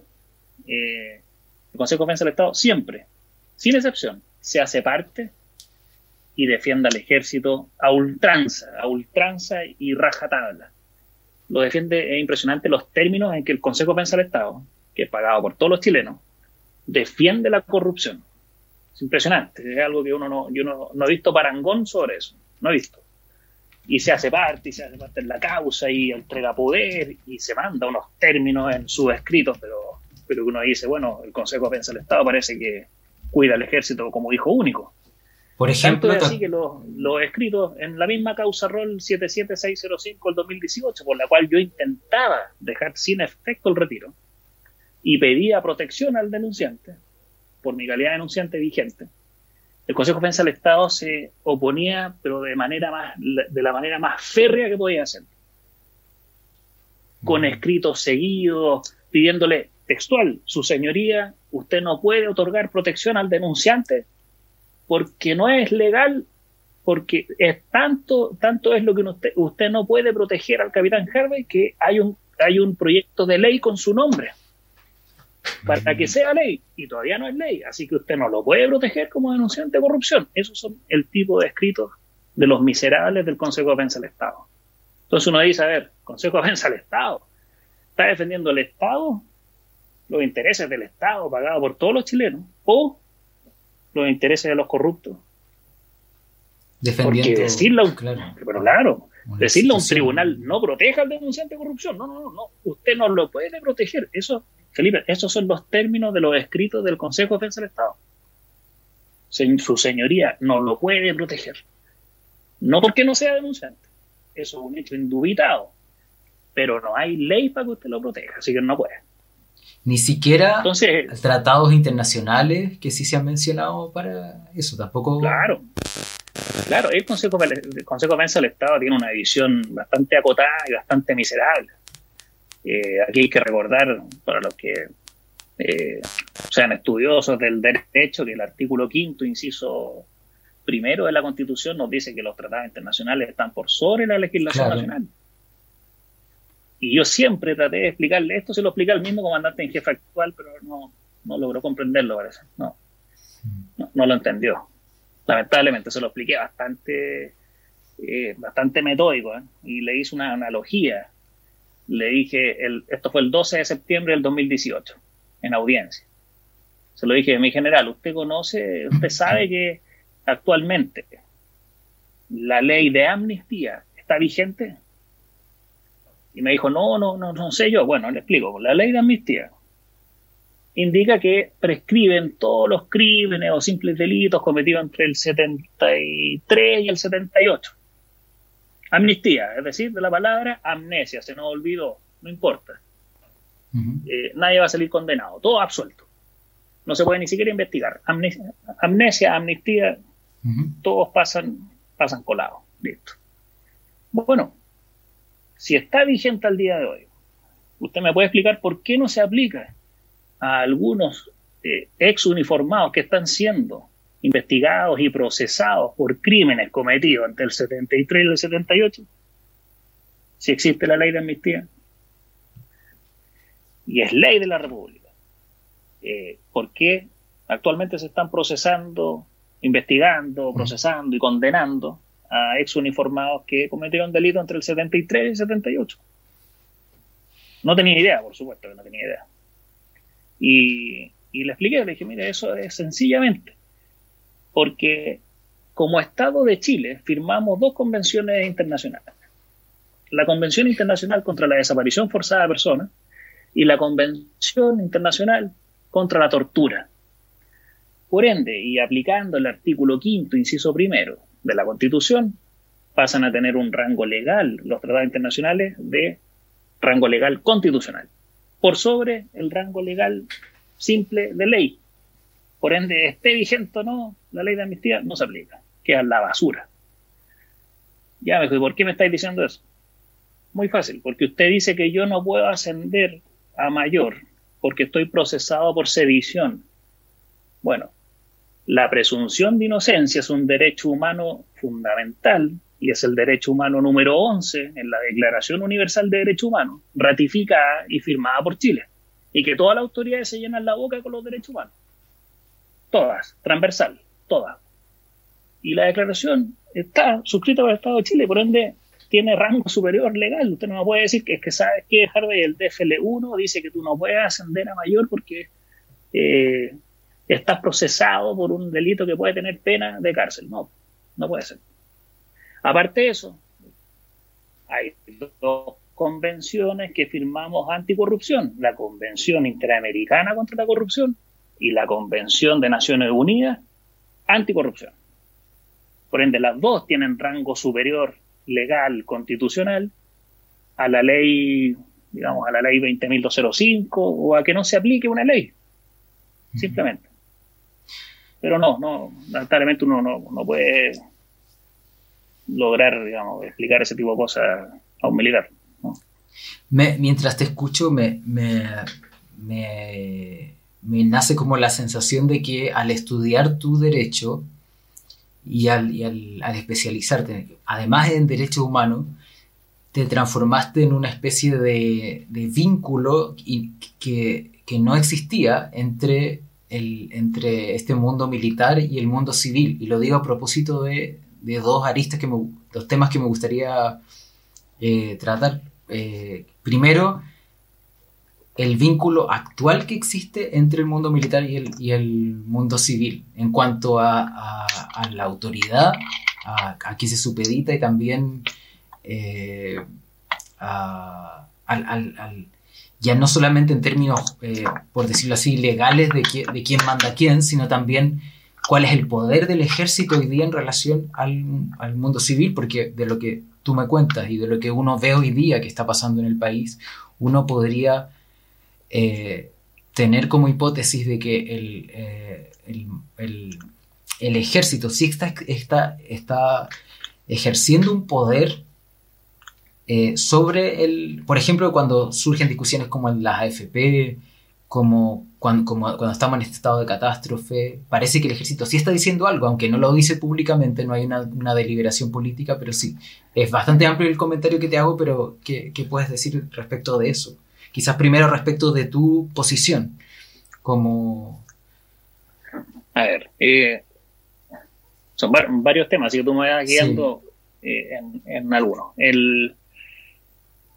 Eh, el Consejo de Defensa del Estado siempre, sin excepción, se hace parte y defiende al ejército a ultranza, a ultranza y rajatabla. Lo defiende, es impresionante los términos en que el Consejo de Defensa del Estado, que es pagado por todos los chilenos, defiende la corrupción. Es impresionante, es algo que uno no, yo no, no he visto parangón sobre eso, no he visto y se hace parte, y se hace parte en la causa, y entrega poder, y se manda unos términos en sus escritos, pero, pero uno dice, bueno, el Consejo de Defensa del Estado parece que cuida al ejército como hijo único. Por ejemplo, Tanto es así que los, escritos en la misma causa rol 77605 del 2018, por la cual yo intentaba dejar sin efecto el retiro y pedía protección al denunciante, por mi calidad de denunciante vigente, el Consejo de Defensa del Estado se oponía, pero de manera más, de la manera más férrea que podía hacer. Con escritos seguidos, pidiéndole textual, su señoría, usted no puede otorgar protección al denunciante porque no es legal, porque es tanto, tanto es lo que usted, usted no puede proteger al capitán Harvey que hay un, hay un proyecto de ley con su nombre para que sea ley, y todavía no es ley, así que usted no lo puede proteger como denunciante de corrupción. Esos son el tipo de escritos de los miserables del Consejo de Defensa del Estado. Entonces uno dice, a ver, Consejo de Defensa del Estado, ¿está defendiendo el Estado, los intereses del Estado pagado por todos los chilenos, o los intereses de los corruptos? Defendiendo, Porque decirle a un, claro, pero claro, decirle a un tribunal no proteja al denunciante de corrupción, no, no, no, no, usted no lo puede proteger, eso Felipe, esos son los términos de los escritos del Consejo de Defensa del Estado. Su señoría no lo puede proteger. No porque no sea denunciante. Eso es un hecho indubitado. Pero no hay ley para que usted lo proteja, así que no puede. Ni siquiera Entonces, tratados internacionales que sí se han mencionado para eso, tampoco. Claro, claro, el Consejo, el Consejo de Defensa del Estado tiene una visión bastante acotada y bastante miserable. Eh, aquí hay que recordar, para los que eh, sean estudiosos del derecho, que el artículo quinto, inciso primero de la Constitución nos dice que los tratados internacionales están por sobre la legislación nacional. Y yo siempre traté de explicarle esto, se lo explica el mismo comandante en jefe actual, pero no, no logró comprenderlo, parece. No, no, lo entendió. Lamentablemente se lo expliqué bastante, eh, bastante metódico y le hice una analogía le dije, el, esto fue el 12 de septiembre del 2018, en audiencia. Se lo dije, mi general, usted conoce, usted sabe que actualmente la ley de amnistía está vigente. Y me dijo, no, no, no, no sé yo. Bueno, le explico. La ley de amnistía indica que prescriben todos los crímenes o simples delitos cometidos entre el 73 y el 78. Amnistía, es decir, de la palabra amnesia, se nos olvidó, no importa. Eh, nadie va a salir condenado, todo absuelto. No se puede ni siquiera investigar. Amnesia, amnistía, todos pasan, pasan colados. Listo. Bueno, si está vigente al día de hoy ¿Usted me puede explicar por qué no se aplica a algunos eh, ex uniformados que están siendo investigados y procesados por crímenes cometidos entre el 73 y el 78? Si existe la ley de amnistía. Y es ley de la República. Eh, ¿Por qué actualmente se están procesando, investigando, procesando y condenando a ex uniformados que cometieron delito entre el 73 y el 78? No tenía idea, por supuesto que no tenía idea. Y, le expliqué, le dije, mire, eso es sencillamente porque como Estado de Chile firmamos dos convenciones internacionales. La Convención Internacional contra la Desaparición Forzada de Personas y la Convención Internacional contra la Tortura. Por ende, y aplicando el artículo quinto, inciso primero de la Constitución, pasan a tener un rango legal los tratados internacionales de rango legal constitucional, por sobre el rango legal simple de ley. Por ende, esté vigente o no, la ley de amnistía no se aplica, queda la basura. Ya me dijo, ¿y por qué me estáis diciendo eso? Muy fácil, porque usted dice que yo no puedo ascender a mayor porque estoy procesado por sedición. Bueno, la presunción de inocencia es un derecho humano fundamental y es el derecho humano número 11 en la Declaración Universal de Derechos Humanos, ratificada y firmada por Chile, y que todas las autoridades se llenan la boca con los derechos humanos. Todas, transversal, todas. Y la declaración está suscrita por el Estado de Chile, por ende tiene rango superior legal. Usted no me puede decir que es que sabes que Harvey, el DFL1 dice que tú no puedes ascender a mayor porque eh, estás procesado por un delito que puede tener pena de cárcel. No, no puede ser. Aparte de eso, hay dos convenciones que firmamos anticorrupción, la Convención Interamericana contra la Corrupción y la Convención de Naciones Unidas anticorrupción. Por ende, las dos tienen rango superior legal constitucional a la ley, digamos, a la ley 20.205 o a que no se aplique una ley. Simplemente. Pero no, no, lamentablemente uno no, no puede lograr, digamos, explicar ese tipo de cosas a un militar. mientras te escucho, me, me, me, nace como la sensación de que al estudiar tu derecho y al, y al, especializarte, además en derechos humanos, te transformaste en una especie de, de vínculo que, que, no existía entre, el, entre este mundo militar y el mundo civil. Y lo digo a propósito de, de dos aristas, que me, dos temas que me gustaría eh, tratar. Eh, primero, el vínculo actual que existe entre el mundo militar y el, y el mundo civil en cuanto a, a, la autoridad, a, a se supedita y también eh, al, al, ya no solamente en términos, por decirlo así, legales de, quién manda quién, sino también cuál es el poder del ejército hoy día en relación al, mundo civil, porque de lo que tú me cuentas y de lo que uno ve hoy día que está pasando en el país, uno podría eh, tener como hipótesis de que el, eh, el, ejército sí está, está, está ejerciendo un poder eh, sobre el, por ejemplo, cuando surgen discusiones como en las AFP, como cuando, cuando estamos en este estado de catástrofe, parece que el ejército sí está diciendo algo, aunque no lo dice públicamente, no hay una, deliberación política, pero sí. Es bastante amplio el comentario que te hago, pero ¿qué, puedes decir respecto de eso? Quizás primero respecto de tu posición como... A ver, eh, son varios temas, así que tú me vas guiando eh, en, en algunos. El,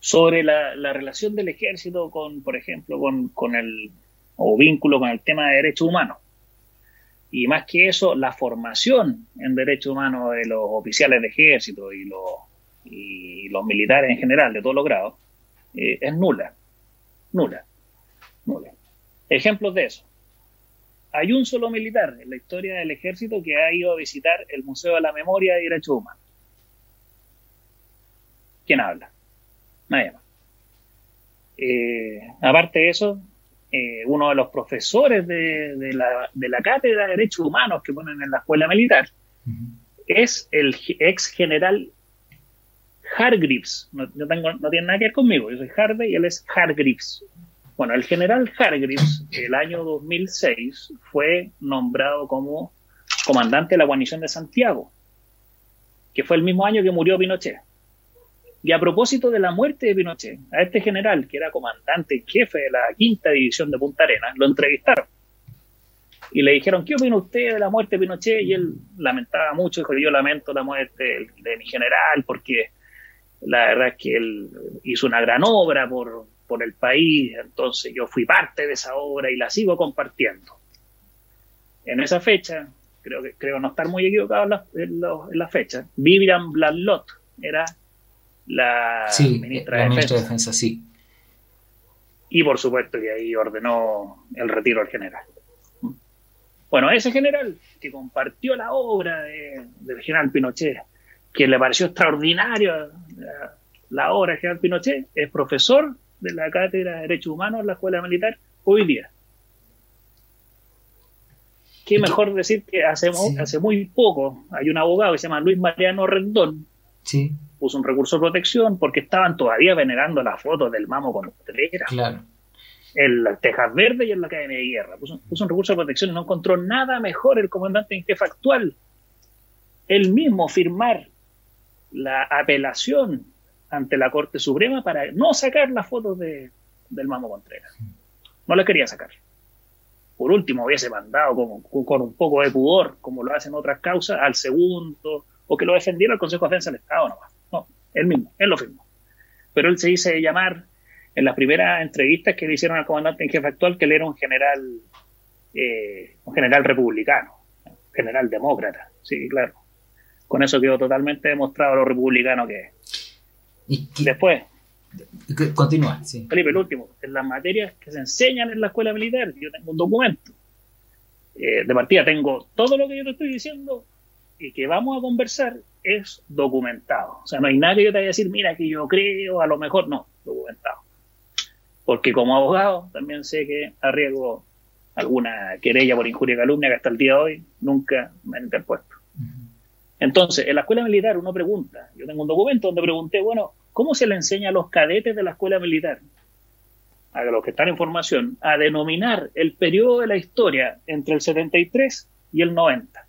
sobre la, relación del ejército con, por ejemplo, con, el o vínculo con el tema de derechos humanos. Y más que eso, la formación en derechos humanos de los oficiales de ejército y los, y los militares en general, de todos los grados, eh, es nula. Nula. Nula. Ejemplos de eso. Hay un solo militar en la historia del ejército que ha ido a visitar el Museo de la Memoria y Derechos Humanos. ¿Quién habla? Nadie más. Eh, aparte de eso, eh, uno de los profesores de, la, cátedra de Derechos Humanos que ponen en la escuela militar es el ex general Hargreaves. No, tengo, no tiene nada que ver conmigo, yo soy Harvey y él es Hargreaves. Bueno, el general Hargreaves, el año 2006, fue nombrado como comandante de la guarnición de Santiago, que fue el mismo año que murió Pinochet. Y a propósito de la muerte de Pinochet, a este general, que era comandante jefe de la quinta división de Punta Arenas, lo entrevistaron. Y le dijeron, ¿qué opina usted de la muerte de Pinochet? Y él lamentaba mucho, dijo, yo lamento la muerte de mi general porque la verdad es que él hizo una gran obra por, por el país, entonces yo fui parte de esa obra y la sigo compartiendo. En esa fecha, creo que creo no estar muy equivocado en la, fecha, Vivian Blalot era la ministra, de, ministra de Defensa, sí. Y por supuesto que ahí ordenó el retiro del general. Bueno, ese general que compartió la obra del general Pinochet, que le pareció extraordinario la, obra del general Pinochet, es profesor de la Cátedra de Derechos Humanos en la Escuela Militar hoy día. Qué mejor decir que hace, hace muy poco hay un abogado que se llama Luis Mariano Rendón, sí. puso un recurso de protección porque estaban todavía venerando las fotos del Mamo Contreras. Claro. En las Tejas Verdes y en la Academia de Guerra. Puso, puso, un recurso de protección y no encontró nada mejor el comandante en jefe actual. Él mismo firmar la apelación ante la Corte Suprema para no sacar las fotos de, del Mamo Contreras. No las quería sacar. Por último, hubiese mandado como, con un poco de pudor, como lo hacen otras causas, al segundo, o que lo defendiera el Consejo de Defensa del Estado nomás. No, él mismo, él lo firmó. Pero él se dice llamar, en las primeras entrevistas que le hicieron al comandante en jefe actual, que él era un general, eh, un general republicano, general demócrata, sí, claro. Con eso quedó totalmente demostrado lo republicano que es. Después. Continúa, sí. Felipe, el último. En las materias que se enseñan en la escuela militar, yo tengo un documento. Eh, de partida tengo todo lo que yo te estoy diciendo y que vamos a conversar es documentado. O sea, no hay nada que yo te vaya a decir, mira, que yo creo, a lo mejor no, documentado. Porque como abogado también sé que arriesgo alguna querella por injuria y calumnia que hasta el día de hoy nunca me han interpuesto. Entonces, en la escuela militar uno pregunta, yo tengo un documento donde pregunté, bueno, ¿cómo se le enseña a los cadetes de la escuela militar, a los que están en formación, a denominar el periodo de la historia entre el 73 y el 90?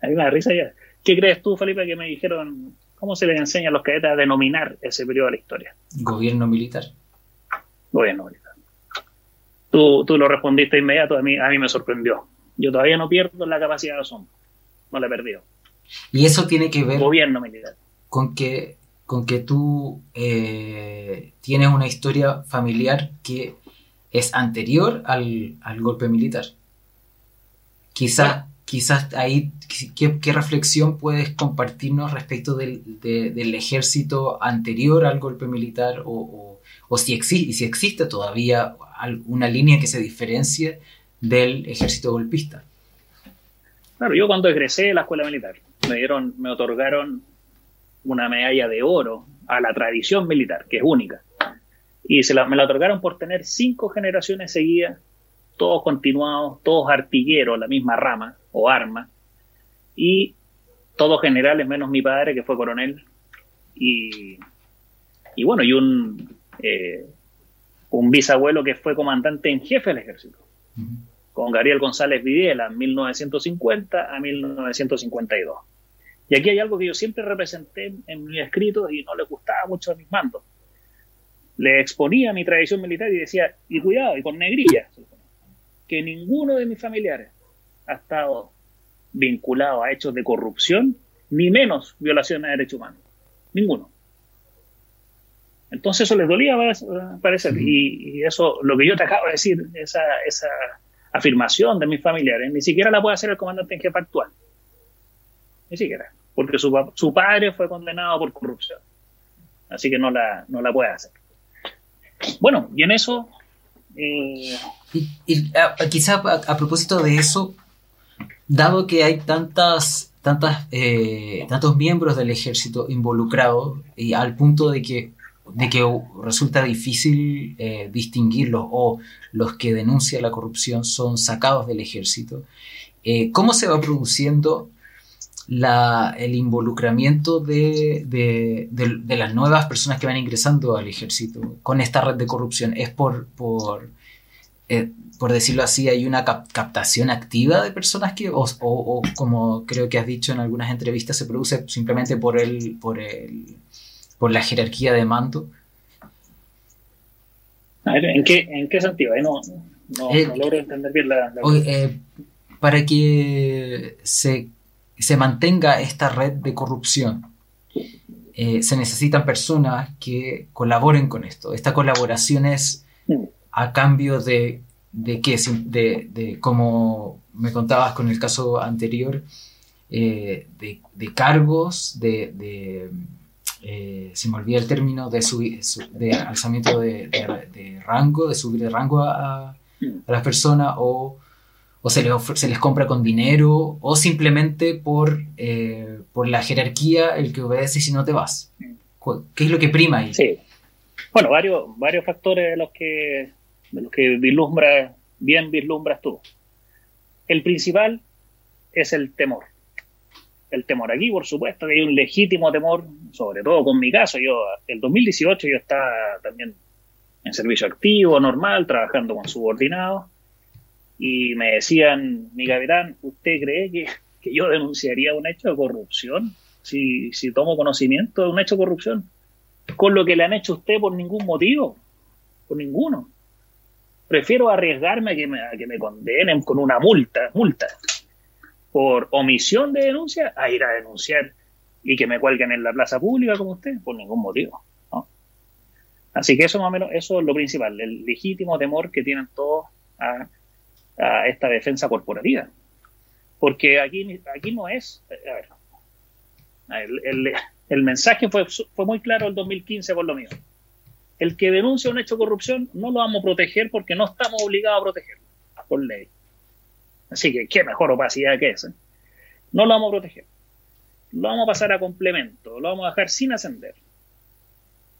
Hay una risa ya. ¿Qué crees tú, Felipe, que me dijeron, cómo se les enseña a los cadetes a denominar ese periodo de la historia? Gobierno militar. Gobierno militar. Tú, tú lo respondiste inmediato, a mí, a mí me sorprendió. Yo todavía no pierdo la capacidad de asombro no le he perdido. Y eso tiene que ver Gobierno militar. con que, con que tú eh, tienes una historia familiar que es anterior al, golpe militar. Quizás quizás ahí, ¿qué, reflexión puedes compartirnos respecto del, ejército anterior al golpe militar o, si, existe, si existe todavía una línea que se diferencie del ejército golpista? Claro, yo cuando egresé de la escuela militar, me dieron, me otorgaron una medalla de oro a la tradición militar, que es única. Y se la, me la otorgaron por tener cinco generaciones seguidas, todos continuados, todos artilleros, la misma rama o arma, y todos generales menos mi padre, que fue coronel, y, y bueno, y un, eh, un bisabuelo que fue comandante en jefe del ejército con Gabriel González Videla, 1950 a 1952. Y aquí hay algo que yo siempre representé en mi escrito y no le gustaba mucho a mis mandos. Le exponía mi tradición militar y decía, y cuidado, y con negrilla, que ninguno de mis familiares ha estado vinculado a hechos de corrupción, ni menos violaciones de derechos humanos. Ninguno. Entonces eso les dolía parecer. Y, y, eso, lo que yo te acabo de decir, esa, esa afirmación de mis familiares, ni siquiera la puede hacer el comandante en jefe actual. Ni siquiera. Porque su, su padre fue condenado por corrupción. Así que no la, no la puede hacer. Bueno, y en eso... Eh, y, quizá a, propósito de eso, dado que hay tantas, tantas, eh, tantos miembros del ejército involucrados y al punto de que de que resulta difícil eh, distinguirlos o los que denuncian la corrupción son sacados del ejército. Eh, ¿Cómo se va produciendo el involucramiento de, las nuevas personas que van ingresando al ejército con esta red de corrupción? ¿Es por, por, eh, por decirlo así, hay una captación activa de personas que, o, como creo que has dicho en algunas entrevistas, se produce simplemente por, el, por, el, por la jerarquía de mando? ¿en qué, en qué sentido? no, no, eh, logro entender bien la... Eh, para que se se mantenga esta red de corrupción, eh, se necesitan personas que colaboren con esto. Esta colaboración es a cambio de, de qué, de, de, como me contabas con el caso anterior, eh, de, cargos, de, eh, se me olvida el término, de, de alzamiento de, rango, de subir de rango a, a las personas o o se les, se les compra con dinero, o simplemente por, eh, por la jerarquía el que obedece si no te vas. ¿Qué es lo que prima ahí? Sí. Bueno, varios, varios factores de los que, de los que vislumbra, bien vislumbras tú. El principal es el temor. El temor aquí, por supuesto, que hay un legítimo temor, sobre todo con mi caso. Yo, el 2018 yo estaba también en servicio activo, normal, trabajando con subordinados y me decían, mi capitán, ¿usted cree que, yo denunciaría un hecho de corrupción si, si tomo conocimiento de un hecho de corrupción? Con lo que le han hecho a usted por ningún motivo, por ninguno. Prefiero arriesgarme a que me, a que me condenen con una multa, multa, por omisión de denuncia, a ir a denunciar y que me cuelguen en la plaza pública como usted, por ningún motivo. Así que eso más o menos, eso es lo principal, el legítimo temor que tienen todos a a esta defensa corporativa. Porque aquí, aquí no es... A ver, el, mensaje fue, fue muy claro el 2015 por lo mío. El que denuncia un hecho de corrupción no lo vamos a proteger porque no estamos obligados a protegerlo por ley. Así que qué mejor opacidad que esa. No lo vamos a proteger. Lo vamos a pasar a complemento, lo vamos a dejar sin ascender.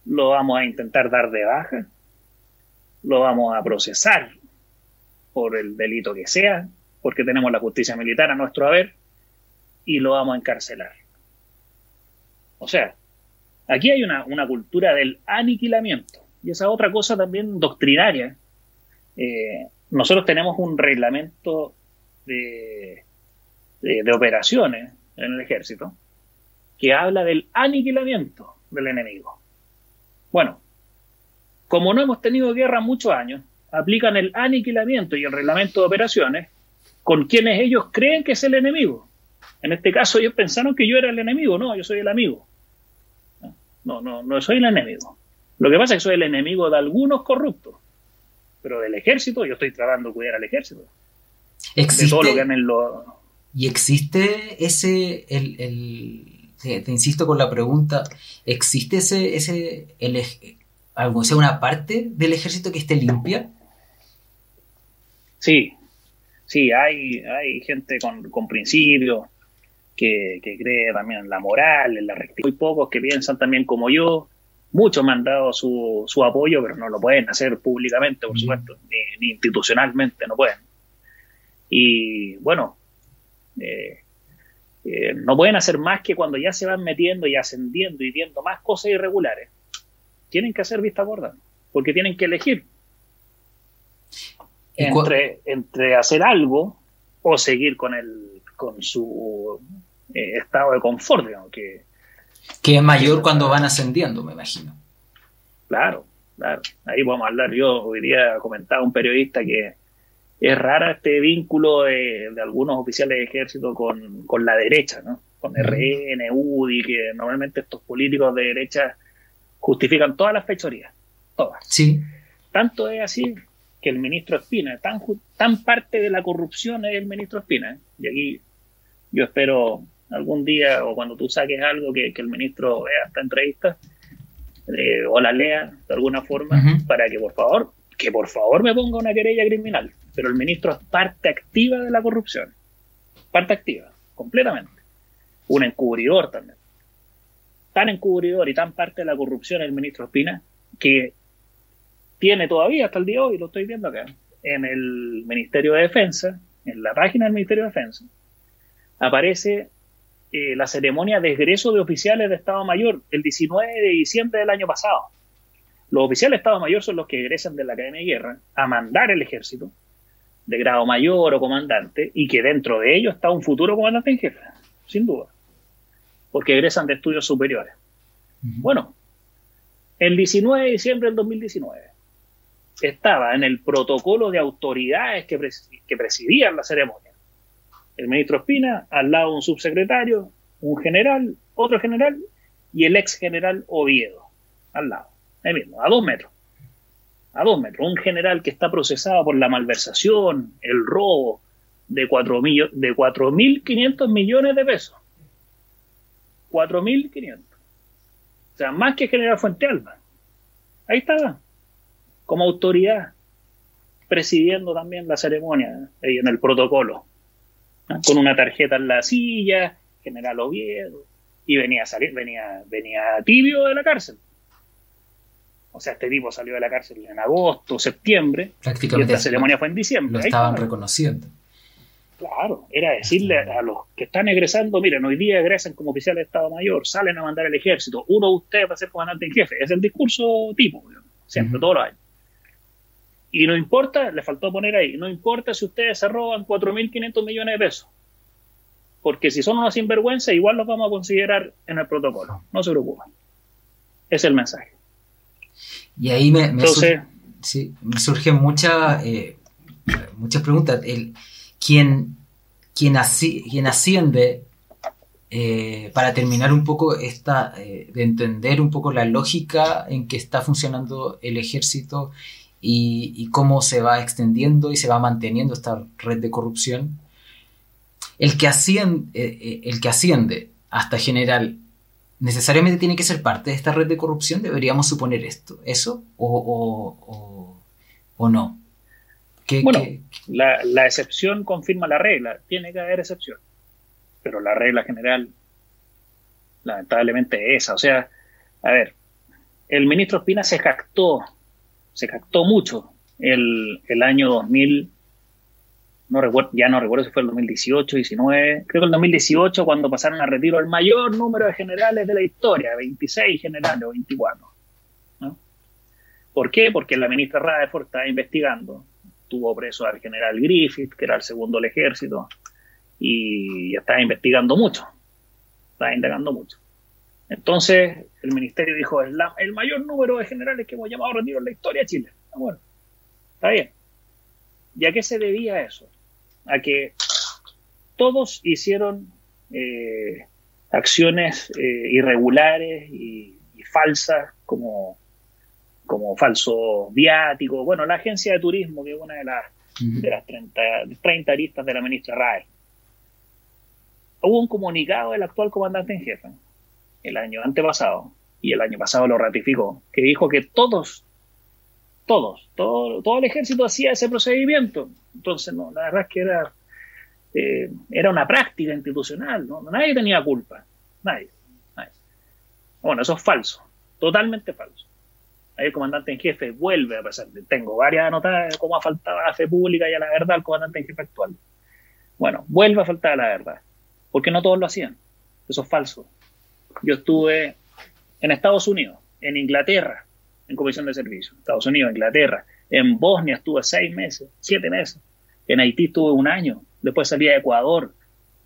Lo vamos a intentar dar de baja, lo vamos a procesar por el delito que sea, porque tenemos la justicia militar a nuestro haber, y lo vamos a encarcelar. O sea, aquí hay una, cultura del aniquilamiento, y esa otra cosa también doctrinaria. Eh, nosotros tenemos un reglamento de, de operaciones en el ejército que habla del aniquilamiento del enemigo. Bueno, como no hemos tenido guerra muchos años, aplican el aniquilamiento y el reglamento de operaciones con quienes ellos creen que es el enemigo. En este caso ellos pensaron que yo era el enemigo, no, yo soy el amigo. No, no, no soy el enemigo. Lo que pasa es que soy el enemigo de algunos corruptos, pero del ejército yo estoy tratando de cuidar al ejército. ¿Existe, todo lo que en lo... Y existe ese, el, te, insisto con la pregunta, ¿existe ese, ese el, algo, sea, una parte del ejército que esté limpia? Sí, sí, hay, hay gente con, con principios que, cree también en la moral, en la rectitud. Muy pocos que piensan también como yo. Muchos me han dado su, su apoyo, pero no lo pueden hacer públicamente, por mm. supuesto, ni, institucionalmente, no pueden. Y bueno, eh, eh, no pueden hacer más que cuando ya se van metiendo y ascendiendo y viendo más cosas irregulares. Tienen que hacer vista gorda, porque tienen que elegir entre, entre hacer algo o seguir con el con su eh, estado de confort, que, que es mayor cuando van ascendiendo, me imagino. Claro, claro. Ahí a hablar. Yo hoy día comentaba un periodista que es rara este vínculo de, algunos oficiales de ejército con, con la derecha, ¿no? Con RN, UDI, que normalmente estos políticos de derecha justifican todas las fechorías. Todas. Sí. Tanto es así que el ministro Espina, tan, tan parte de la corrupción es el ministro Espina. ¿eh? Y aquí yo espero algún día o cuando tú saques algo que, el ministro vea esta entrevista eh, o la lea de alguna forma para que por favor, que por favor me ponga una querella criminal. Pero el ministro es parte activa de la corrupción. Parte activa, completamente. Un encubridor también. Tan encubridor y tan parte de la corrupción el ministro Espina que tiene todavía hasta el día de hoy, lo estoy viendo acá, en el Ministerio de Defensa, en la página del Ministerio de Defensa, aparece eh, la ceremonia de egreso de oficiales de Estado Mayor el 19 de diciembre del año pasado. Los oficiales de Estado Mayor son los que egresan de la Academia de Guerra a mandar el ejército de grado mayor o comandante y que dentro de ellos está un futuro comandante en jefe, sin duda, porque egresan de estudios superiores. Bueno, el 19 de diciembre del 2019 estaba en el protocolo de autoridades que, que presidían la ceremonia. El ministro Espina, al lado un subsecretario, un general, otro general y el ex general Oviedo, al lado, ahí mismo, a dos metros a dos metros. Un general que está procesado por la malversación, el robo de 4.500 millones de pesos. 4.500. O sea, más que general Fuente Alba. Ahí estaba, como autoridad, presidiendo también la ceremonia, ahí en el protocolo, con una tarjeta en la silla, general Oviedo, y venía a salir, venía, venía tibio de la cárcel. O sea, este tipo salió de la cárcel en agosto, septiembre. Prácticamente. Y esta ceremonia fue en diciembre. Lo estaban reconociendo. Claro, era decirle a los que están egresando, miren, hoy día egresan como oficiales de Estado Mayor, salen a mandar el ejército, uno de ustedes va a ser comandante en jefe. Es el discurso tipo, siempre, todos los años. Y no importa, le faltó poner ahí, no importa si ustedes se roban 4.500 millones de pesos. Porque si son una sinvergüenza, igual los vamos a considerar en el protocolo. No se preocupen. Es el mensaje. Y ahí me, me, surgen muchas eh, muchas preguntas. El, ¿quién, quién, asciende, eh, para terminar un poco esta, eh, de entender un poco la lógica en que está funcionando el ejército y, y, cómo se va extendiendo y se va manteniendo esta red de corrupción? El que asciende, el que asciende hasta general necesariamente tiene que ser parte de esta red de corrupción? ¿Deberíamos suponer esto, eso o, no? bueno, La, la, excepción confirma la regla, tiene que haber excepción, pero la regla general lamentablemente es esa. O sea, a ver, el ministro Espina se jactó, se jactó mucho el, el año 2000 no recuerdo, ya no recuerdo si fue el 2018, 19, creo que el 2018 cuando pasaron a retiro el mayor número de generales de la historia, 26 generales o 24. ¿no? ¿Por qué? Porque la ministra Rutherford estaba investigando, tuvo preso al general Griffith, que era el segundo del ejército, y estaba investigando mucho, estaba indagando mucho. Entonces el ministerio dijo, es el mayor número de generales que hemos llamado a retiro en la historia de Chile. Ah, bueno, está bien. ¿Y a qué se debía eso? A que todos hicieron eh, acciones eh, irregulares y, falsas como, como falso viático. Bueno, la agencia de turismo, que es una de las, de las 30, 30 aristas de la ministra RAE. Hubo un comunicado del actual comandante en jefe el año antepasado, y el año pasado lo ratificó, que dijo que todos todos, todo, el ejército hacía ese procedimiento. Entonces, no, la verdad es que era, eh, era una práctica institucional, ¿no? nadie tenía culpa, nadie, Bueno, eso es falso, totalmente falso. Ahí el comandante en jefe vuelve a pasar, tengo varias anotadas de cómo ha faltado a la fe pública y a la verdad el comandante en jefe actual. Bueno, vuelve a faltar a la verdad, porque no todos lo hacían, eso es falso. Yo estuve en Estados Unidos, en Inglaterra, en comisión de servicio. Estados Unidos, Inglaterra. En Bosnia estuve seis meses, siete meses. En Haití estuve un año. Después salí a Ecuador,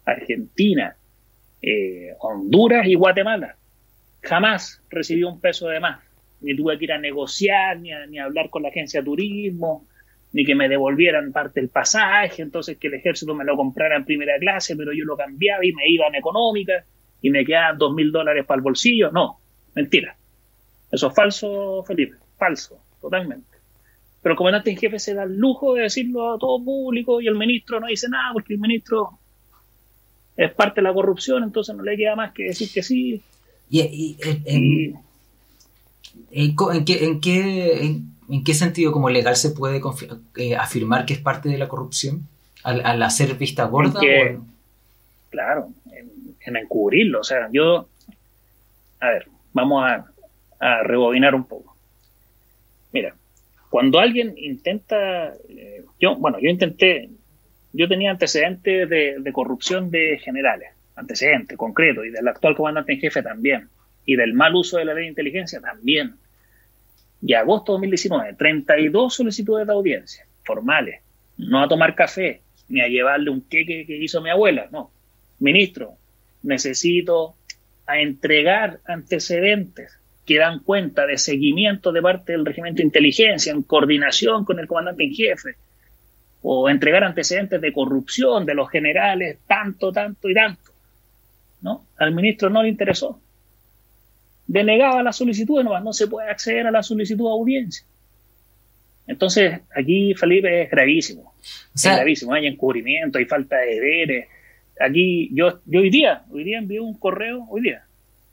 Argentina, eh, Honduras y Guatemala. Jamás recibí un peso de más. Ni tuve que ir a negociar, ni a, ni hablar con la agencia de turismo, ni que me devolvieran parte del pasaje, entonces que el ejército me lo comprara en primera clase, pero yo lo cambiaba y me iba en económica y me quedaban dos mil dólares para el bolsillo. No, mentira. Eso es falso, Felipe, falso, totalmente. Pero el comandante en jefe se da el lujo de decirlo a todo público y el ministro no dice nada porque el ministro es parte de la corrupción, entonces no le queda más que decir que sí. ¿Y, en, qué, en, qué, sentido como legal se puede eh, afirmar que es parte de la corrupción? ¿Al, hacer vista gorda? Claro, en encubrirlo. O sea, yo... A ver, vamos a, a rebobinar un poco. Mira, cuando alguien intenta, yo, bueno, yo intenté, yo tenía antecedentes de, corrupción de generales antecedentes concretos, y del actual comandante en jefe también, y del mal uso de la ley de inteligencia también. Y agosto de 2019, 32 solicitudes de audiencia formales, no a tomar café, ni a llevarle un queque que hizo mi abuela, no. Ministro, necesito a entregar antecedentes que dan cuenta de seguimiento de parte del regimiento de inteligencia en coordinación con el comandante en jefe, o entregar antecedentes de corrupción de los generales, tanto, tanto y tanto. ¿no? Al ministro no le interesó. Denegaba la solicitud, no, no se puede acceder a la solicitud de audiencia. Entonces, aquí, Felipe, es gravísimo. es gravísimo. Hay encubrimiento, hay falta de deberes. Aquí, yo, yo hoy día, hoy día envié un correo, hoy día,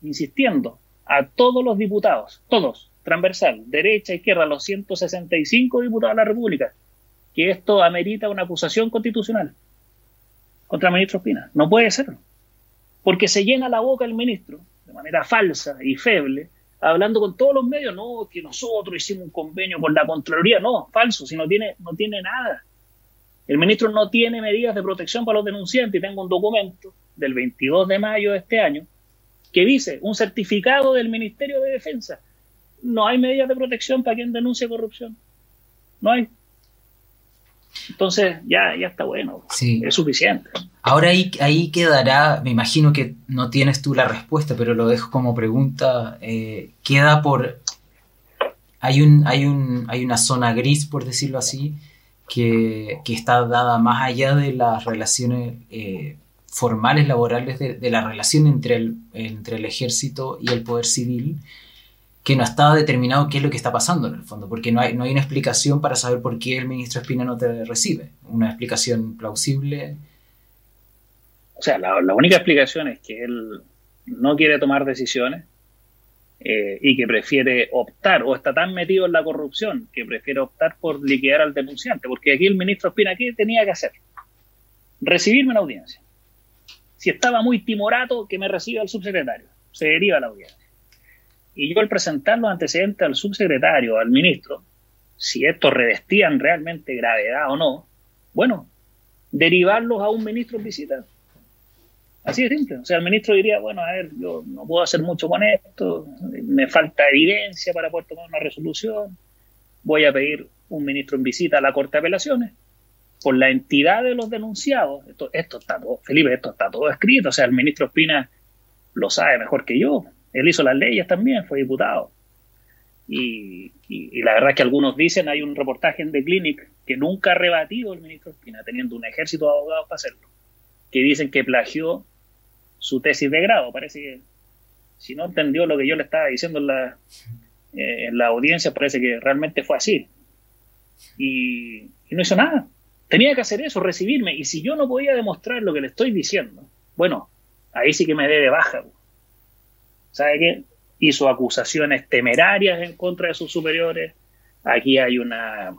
insistiendo a todos los diputados, todos, transversal, derecha, izquierda, los 165 diputados de la República, que esto amerita una acusación constitucional contra el ministro Espina. No puede ser. Porque se llena la boca el ministro, de manera falsa y feble, hablando con todos los medios, no, que nosotros hicimos un convenio con la Contraloría, no, falso, si no tiene, no tiene nada. El ministro no tiene medidas de protección para los denunciantes y tengo un documento del 22 de mayo de este año que dice un certificado del Ministerio de Defensa. No hay medidas de protección para quien denuncie corrupción. No hay. Entonces ya, ya está bueno. Es suficiente. Ahora ahí, ahí quedará, me imagino que no tienes tú la respuesta, pero lo dejo como pregunta. Eh, queda por. Hay, un, hay, un, hay una zona gris, por decirlo así, que, está dada más allá de las relaciones eh, formales, laborales, de, la relación entre el, entre el ejército y el poder civil que no está determinado qué es lo que está pasando en el fondo, porque no hay, no hay una explicación para saber por qué el ministro Espina no te recibe. Una explicación plausible. O sea, la, única explicación es que él no quiere tomar decisiones eh, y que prefiere optar, o está tan metido en la corrupción, que prefiere optar por liquidar al denunciante, porque aquí el ministro Espina, ¿qué tenía que hacer? Recibirme la audiencia. Si estaba muy timorato, que me reciba el subsecretario. Se deriva la audiencia y yo al presentar los antecedentes al subsecretario, al ministro, si estos revestían realmente gravedad o no, bueno, derivarlos a un ministro en visita. Así de simple. O sea, el ministro diría, bueno, a ver, yo no puedo hacer mucho con esto, me falta evidencia para poder tomar una resolución, voy a pedir un ministro en visita a la Corte de Apelaciones por la entidad de los denunciados. Esto, esto está todo, Felipe, esto está todo escrito, o sea, el ministro Espina lo sabe mejor que yo. Él hizo las leyes también, fue diputado. Y, la verdad es que algunos dicen, hay un reportaje en The Clinic que nunca ha rebatido el ministro Espina, teniendo un ejército de abogados para hacerlo, que dicen que plagió su tesis de grado. Parece que si no entendió lo que yo le estaba diciendo en la, eh, en la audiencia, parece que realmente fue así. Y, y no hizo nada. Tenía que hacer eso, recibirme. Y si yo no podía demostrar lo que le estoy diciendo, bueno, ahí sí que me dé de baja. ¿sabe qué? Hizo acusaciones temerarias en contra de sus superiores. Aquí hay una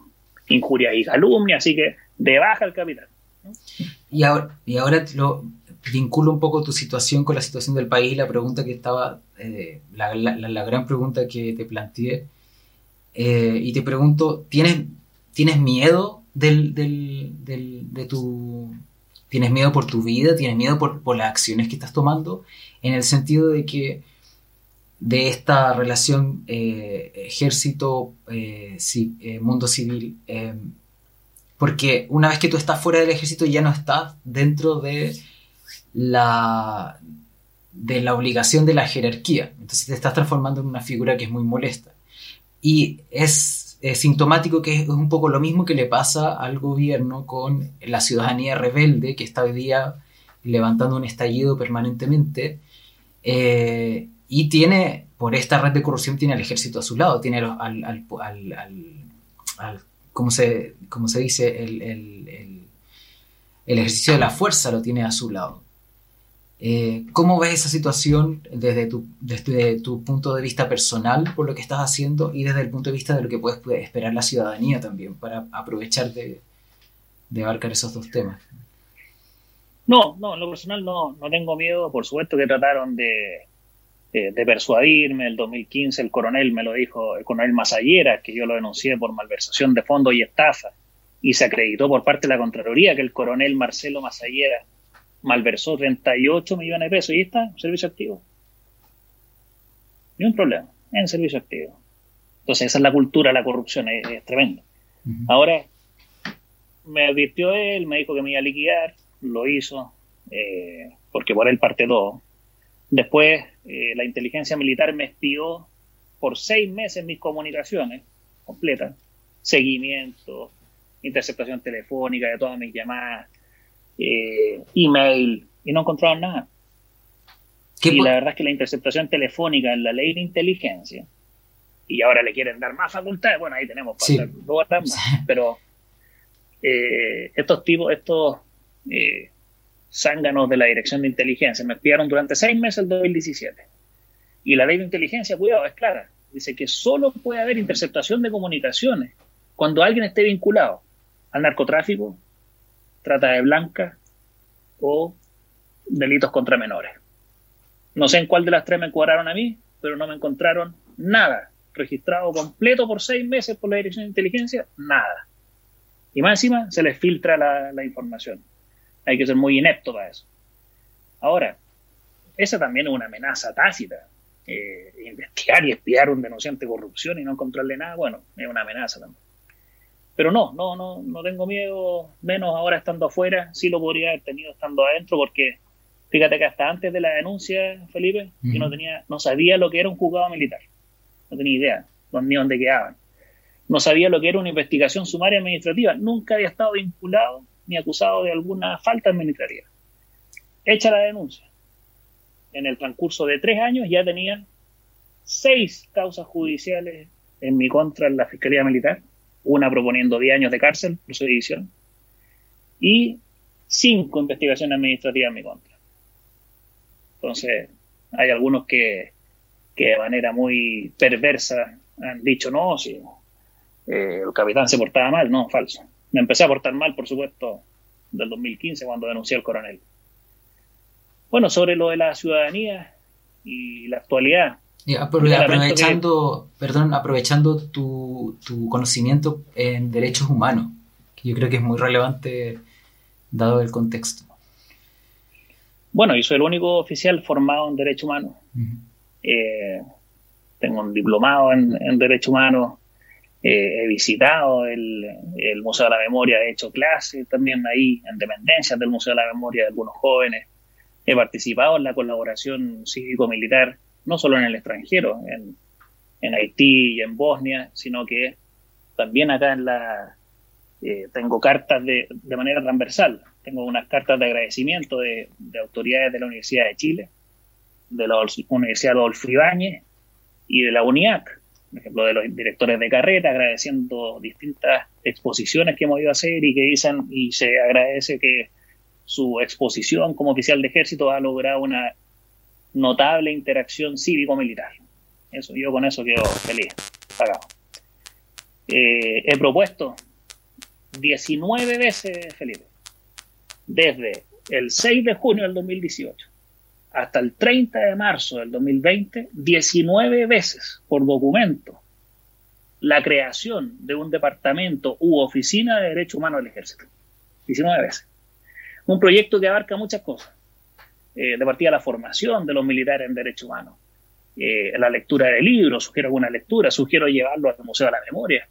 injuria y calumnia, así que de baja el capitán. Y ahora, y ahora lo vinculo un poco tu situación con la situación del país, la pregunta que estaba, eh, la, la, gran pregunta que te planteé. Eh, y te pregunto, ¿tienes, ¿tienes miedo del, del, del, de tu... ¿Tienes miedo por tu vida? ¿Tienes miedo por, por las acciones que estás tomando? En el sentido de que de esta relación eh, ejército-mundo eh, civil. Em, porque una vez que tú estás fuera del ejército ya no estás dentro de la, de la obligación de la jerarquía. Entonces te estás transformando en una figura que es muy molesta. Y es, es sintomático que es un poco lo mismo que le pasa al gobierno con la ciudadanía rebelde que está hoy día levantando un estallido permanentemente. Eh, y tiene, por esta red de corrupción, tiene al ejército a su lado, tiene al, al, al, ¿cómo, se, se dice? El, el, el, ejercicio de la fuerza lo tiene a su lado. Eh, ¿Cómo ves esa situación desde tu, punto de vista personal por lo que estás haciendo y desde el punto de vista de lo que puedes esperar la ciudadanía también para aprovechar de, de abarcar esos dos temas? No, no, en lo personal no, no tengo miedo. Por supuesto que trataron de, eh, de persuadirme. El 2015 el coronel me lo dijo, el coronel Masallera, que yo lo denuncié por malversación de fondos y estafa. Y se acreditó por parte de la Contraloría que el coronel Marcelo Masallera malversó 38 millones de pesos y está en servicio activo. Ni un problema, en servicio activo. Entonces esa es la cultura, la corrupción, es, tremenda. Ahora, me advirtió él, me dijo que me iba a liquidar, lo hizo, eh, porque por él parte todo. Después, eh, la inteligencia militar me espió por seis meses mis comunicaciones completas, seguimiento, interceptación telefónica de todas mis llamadas, eh, email, y no encontraron nada. Y la verdad es que la interceptación telefónica en la ley de inteligencia, y ahora le quieren dar más facultades, bueno, ahí tenemos para más, pero eh, estos tipos, estos eh, zánganos de la Dirección de Inteligencia me espiaron durante seis meses el 2017. Y la ley de inteligencia, cuidado, es clara. Dice que solo puede haber interceptación de comunicaciones cuando alguien esté vinculado al narcotráfico, trata de blanca o delitos contra menores. No sé en cuál de las tres me encuadraron a mí, pero no me encontraron nada registrado completo por seis meses por la Dirección de Inteligencia, nada. Y más encima se les filtra la, información. Hay que ser muy inepto para eso. Ahora, esa también es una amenaza tácita. Eh, investigar y espiar a un denunciante de corrupción y no encontrarle nada, bueno, es una amenaza también. Pero no, no, no, no tengo miedo, menos ahora estando afuera, sí lo podría haber tenido estando adentro, porque fíjate que hasta antes de la denuncia, Felipe, yo no tenía, no sabía lo que era un juzgado militar. No tenía idea, ni dónde quedaban no sabía lo que era una investigación sumaria administrativa, nunca había estado vinculado ni acusado de alguna falta administrativa. Hecha la denuncia. En el transcurso de tres años ya tenía seis causas judiciales en mi contra en la Fiscalía Militar, una proponiendo 10 años de cárcel por su edición, y cinco investigaciones administrativas en mi contra. Entonces, hay algunos que, que de manera muy perversa han dicho, no, si eh, el capitán se portaba mal, no, falso. Me empecé a portar mal, por supuesto, del 2015 cuando denuncié al coronel. Bueno, sobre lo de la ciudadanía y la actualidad. Aprovechando, perdón, aprovechando tu, conocimiento en derechos humanos, que yo creo que es muy relevante dado el contexto. Bueno, yo soy el único oficial formado en derechos humanos. Eh, tengo un diplomado en, en derechos humanos eh, he visitado el, Museo de la Memoria, he hecho clases también ahí en dependencias del Museo de la Memoria de algunos jóvenes. He participado en la colaboración cívico-militar, no solo en el extranjero, en, Haití y en Bosnia, sino que también acá en la... Eh, tengo cartas de, de, manera transversal. Tengo unas cartas de agradecimiento de, autoridades de la Universidad de Chile, de la Universidad Adolfo Ibáñez y de la UNIAC, por ejemplo, de los directores de carrera, agradeciendo distintas exposiciones que hemos ido a hacer y que dicen, y se agradece que su exposición como oficial de ejército ha logrado una notable interacción cívico-militar. Eso, yo con eso quedo feliz. Eh, he propuesto 19 veces, Felipe, desde el 6 de junio del 2018 hasta el 30 de marzo del 2020 19 veces por documento la creación de un departamento u oficina de derechos humanos del ejército. 19 veces. Un proyecto que abarca muchas cosas. Eh, de partida la formación de los militares en derechos humanos, eh, la lectura de libros, sugiero alguna lectura, sugiero llevarlo al Museo de la Memoria.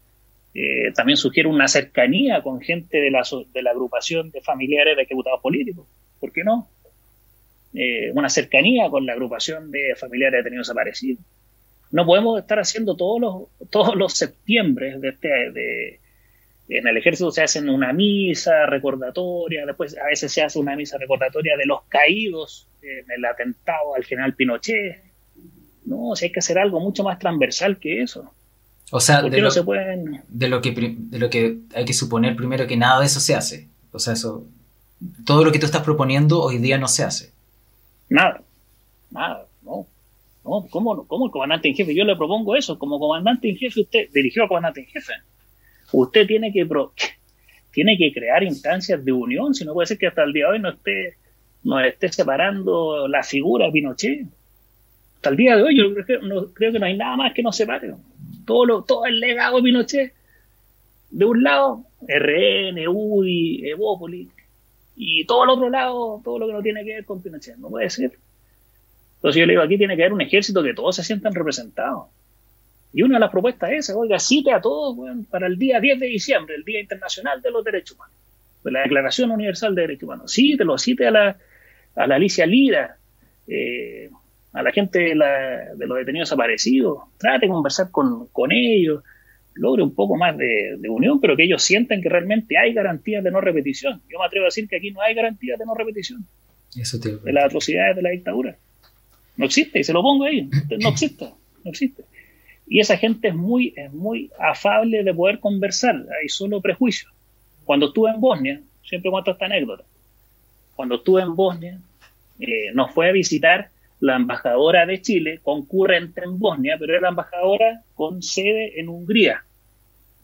Eh, también sugiero una cercanía con gente de la, de la agrupación de familiares de ejecutados políticos. ¿Por qué no? Eh, una cercanía con la agrupación de familiares detenidos desaparecidos. No podemos estar haciendo todos los, todos los septiembre de este, de, en el ejército se hace una misa recordatoria, después a veces se hace una misa recordatoria de los caídos en el atentado al general Pinochet. No, o hay que hacer algo mucho más transversal que eso. O sea, de lo, de, lo que, de lo que hay que suponer primero que nada de eso se hace. O sea, eso, todo lo que tú estás proponiendo hoy día no se hace. Nada, nada, no. no ¿cómo, ¿Cómo el comandante en jefe? Yo le propongo eso. Como comandante en jefe, usted dirigió a comandante en jefe. Usted tiene que, [LAUGHS] tiene que crear instancias de unión, si no puede ser que hasta el día de hoy no esté, no esté separando la figura de Pinochet. Hasta el día de hoy yo creo no, creo que no hay nada más que nos separe. Todo, todo el legado de Pinochet, de un lado, RN, UDI, Evópolis, y todo el otro lado, todo lo que no tiene que ver con Pinochet. No puede ser. Entonces yo le digo, aquí tiene que haber un ejército que todos se sientan representados. Y una de las propuestas es oiga, cite a todos para el día 10 de diciembre, el Día Internacional de los Derechos Humanos, de la Declaración Universal de Derechos Humanos. Cítelo, cite a la, a la Alicia Lira, eh, a la gente de, de, los detenidos desaparecidos, trate de conversar con, con ellos, logre un poco más de, unión, pero que ellos sientan que realmente hay garantías de no repetición. Yo me atrevo a decir que aquí no hay garantías de no repetición Eso de las atrocidades de la dictadura. No existe, y se lo pongo ahí, no existe, no existe. Y esa gente es muy, es muy afable de poder conversar, hay solo prejuicios. Cuando estuve en Bosnia, siempre cuento esta anécdota, cuando estuve en Bosnia, eh, nos fue a visitar la embajadora de Chile, concurrente en Bosnia, pero era la embajadora con sede en Hungría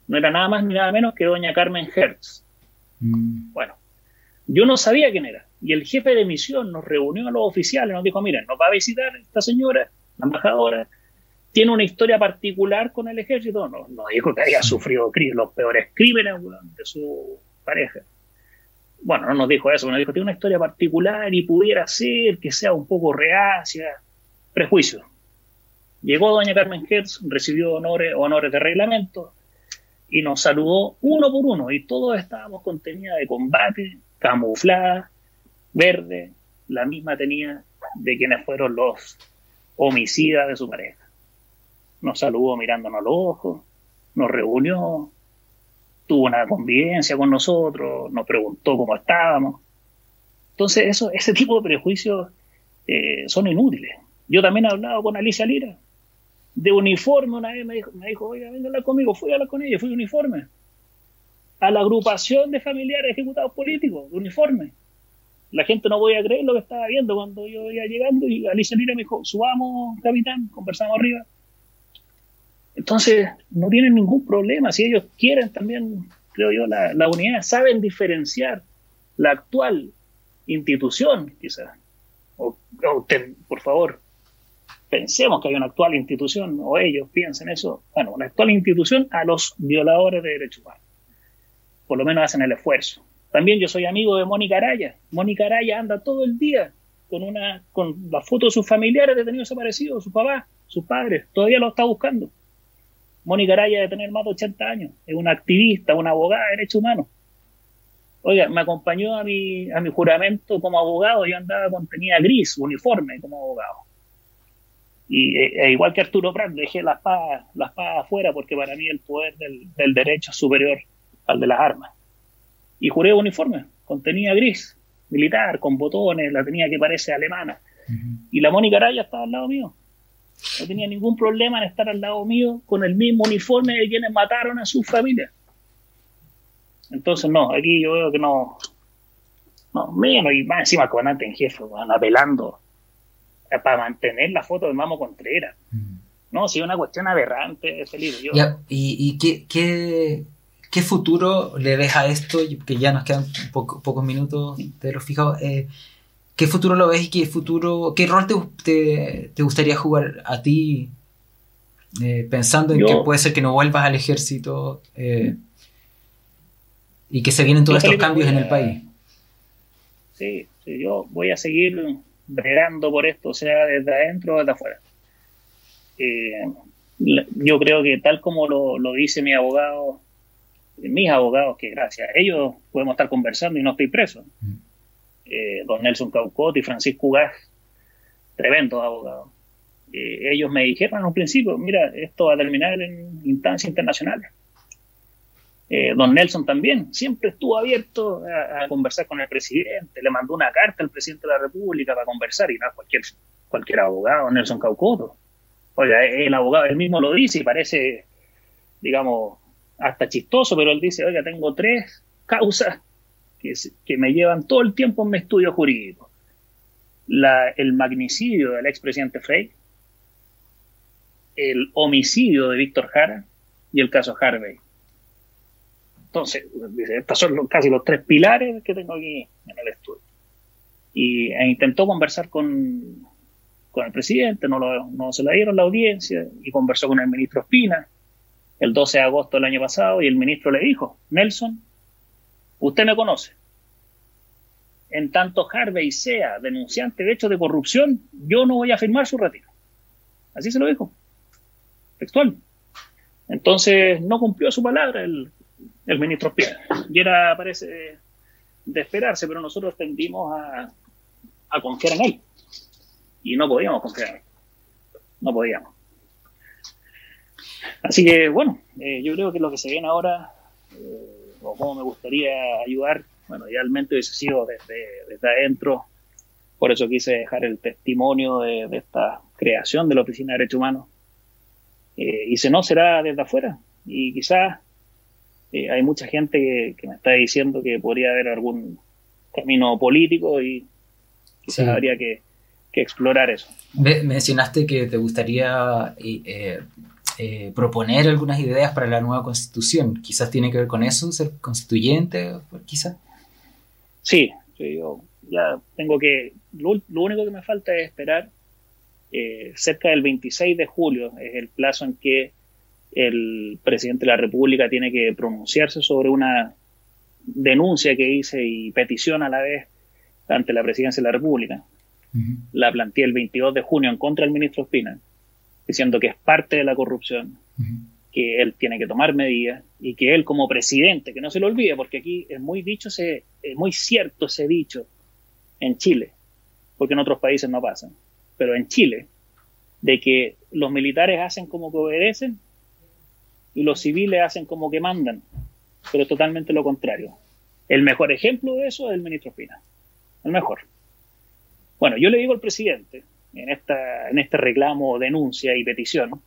no era nada más ni nada menos que doña Carmen Hertz. Mm. Bueno, yo no sabía quién era. Y el jefe de misión nos reunió a los oficiales, nos dijo, miren, nos va a visitar esta señora, la embajadora, tiene una historia particular con el ejército. Nos, dijo que había sufrido los peores crímenes de su pareja. Bueno, no nos dijo eso, nos dijo, tiene una historia particular y pudiera ser que sea un poco reacia, prejuicio. Llegó doña Carmen Hertz, recibió honores, honores de reglamento, y nos saludó uno por uno y todos estábamos con tenida de combate, camuflada, verde, la misma tenía de quienes fueron los homicidas de su pareja. Nos saludó mirándonos los ojos, nos reunió, tuvo una convivencia con nosotros, nos preguntó cómo estábamos. Entonces, eso, ese tipo de prejuicios eh, son inútiles. Yo también he hablado con Alicia Lira, de uniforme una vez me dijo, me dijo oiga, venga a hablar conmigo, fui a hablar con ella, fui de uniforme. A la agrupación de familiares ejecutados políticos, de uniforme. La gente no podía creer lo que estaba viendo cuando yo iba llegando y Alicia Lira me dijo, subamos, capitán, conversamos arriba. Entonces, no tienen ningún problema. Si ellos quieren también, creo yo, la, unidad, saben diferenciar la actual institución, quizás. O, o por favor, pensemos que hay una actual institución, o ellos piensen eso, bueno, una actual institución a los violadores de derechos humanos. Por lo menos hacen el esfuerzo. También yo soy amigo de Mónica Araya. Mónica Araya anda todo el día con una con la foto de sus familiares detenidos desaparecidos, su papá, sus padres, todavía lo está buscando. Mónica Araya de tener más de 80 años, es una activista, una abogada de derechos humanos. Oiga, me acompañó a mi, a mi juramento como abogado, yo andaba con tenía gris, uniforme como abogado y e, e igual que Arturo Prat, dejé la espada, la espada afuera porque para mí el poder del, derecho es superior al de las armas. Y juré uniforme, contenía gris, militar, con botones, la tenía que parece alemana. Y la Mónica Araya estaba al lado mío. No tenía ningún problema en estar al lado mío con el mismo uniforme de quienes mataron a su familia. Entonces, no, aquí yo veo que no. No, menos, y más encima el comandante en jefe, van apelando para mantener la foto de Mamo Contreras. Mm. No, sí, una cuestión aberrante ese libro. ¿Y, qué, qué, futuro le ves a esto? Que ya nos quedan pocos minutos de los fijados. Eh, ¿Qué futuro lo ves y qué futuro, qué rol te, te, gustaría jugar a ti eh, pensando en que puede ser que no vuelvas al ejército eh, y que se vienen todos estos cambios en el país? Sí, sí, yo voy a seguir bregando por esto, sea desde adentro o desde afuera. Eh, yo creo que tal como lo, dice mi abogado, mis abogados, que gracias a ellos podemos estar conversando y no estoy preso, mm. Eh, don Nelson Caucot y Francisco Ugaz, tremendos abogados. Eh, ellos me dijeron en un principio, mira, esto va a terminar en instancias internacionales. Eh, don Nelson también siempre estuvo abierto a, conversar con el presidente, le mandó una carta al presidente de la República para conversar y no cualquier, cualquier abogado, Nelson Caucoto. Oiga, el abogado él mismo lo dice y parece, digamos, hasta chistoso, pero él dice, oiga, tengo tres causas que, me llevan todo el tiempo en mi estudio jurídico. El magnicidio del expresidente Frey, el homicidio de Víctor Jara y el caso Harvey entonces, estos son casi los tres pilares que tengo aquí en el estudio. Y e intentó conversar con, con el presidente, no se la dieron la audiencia, y conversó con el ministro Espina el 12 de agosto del año pasado, y el ministro le dijo, Nelson, usted me conoce. en tanto Harvey sea denunciante de hechos de corrupción, yo no voy a firmar su retiro. Así se lo dijo, textual. Entonces no cumplió su palabra el, ministro Piedra. Y era, parece, de esperarse, pero nosotros tendimos a, confiar en él. Y no podíamos confiar en él. No podíamos. Así que, bueno, eh, yo creo que lo que se viene ahora, eh, o cómo me gustaría ayudar, bueno, idealmente hubiese sido desde, desde adentro. Por eso quise dejar el testimonio de, esta creación de la Oficina de Derechos Humanos. Eh, y si no, será desde afuera. Y quizás eh, hay mucha gente que, me está diciendo que podría haber algún camino político y quizás habría que, explorar eso. mencionaste que te gustaría eh, proponer algunas ideas para la nueva constitución. Quizás tiene que ver con eso, ser constituyente, quizás. Sí, yo ya tengo que, lo, único que me falta es esperar eh, cerca del 26 de julio, es el plazo en que el presidente de la República tiene que pronunciarse sobre una denuncia que hice y petición a la vez ante la presidencia de la República. La planteé el 22 de junio en contra del ministro Espina, diciendo que es parte de la corrupción, que él tiene que tomar medidas y que él como presidente, que no se lo olvide, porque aquí es muy dicho, es muy cierto ese dicho en Chile, porque en otros países no pasa, pero en Chile, de que los militares hacen como que obedecen y los civiles hacen como que mandan, pero es totalmente lo contrario. El mejor ejemplo de eso es el ministro Espina, el mejor. Bueno, yo le digo al presidente, en, esta, en este reclamo, denuncia y petición,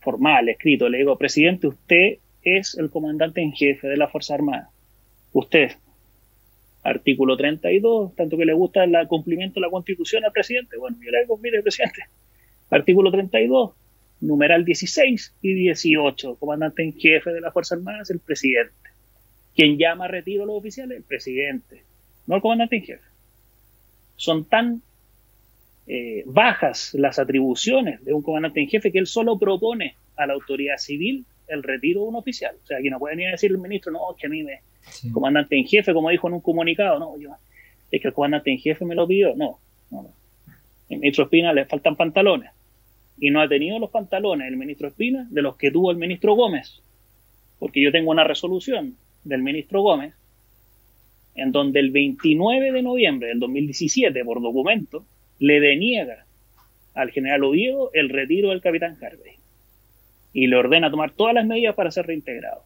formal, escrito, le digo, presidente, usted es el comandante en jefe de la Fuerza Armada. Usted, artículo 32, tanto que le gusta el cumplimiento de la Constitución al presidente. Bueno, yo le digo, mire, presidente, artículo 32, numeral 16 y 18, comandante en jefe de la Fuerza Armada es el presidente. Quien llama a retiro a los oficiales, el presidente, no el comandante en jefe. Son tan eh, bajas las atribuciones de un comandante en jefe que él solo propone a la autoridad civil el retiro de un oficial. O sea, aquí no puede ni decir el ministro, no, que a mí me, comandante en jefe, como dijo en un comunicado, no, yo, es que el comandante en jefe me lo pidió, no, no, no. El ministro Espina le faltan pantalones. Y no ha tenido los pantalones el ministro Espina de los que tuvo el ministro Gómez. Porque yo tengo una resolución del ministro Gómez en donde el 29 de noviembre del 2017, por documento, le deniega al general Oviedo el retiro del capitán Harvey y le ordena tomar todas las medidas para ser reintegrado.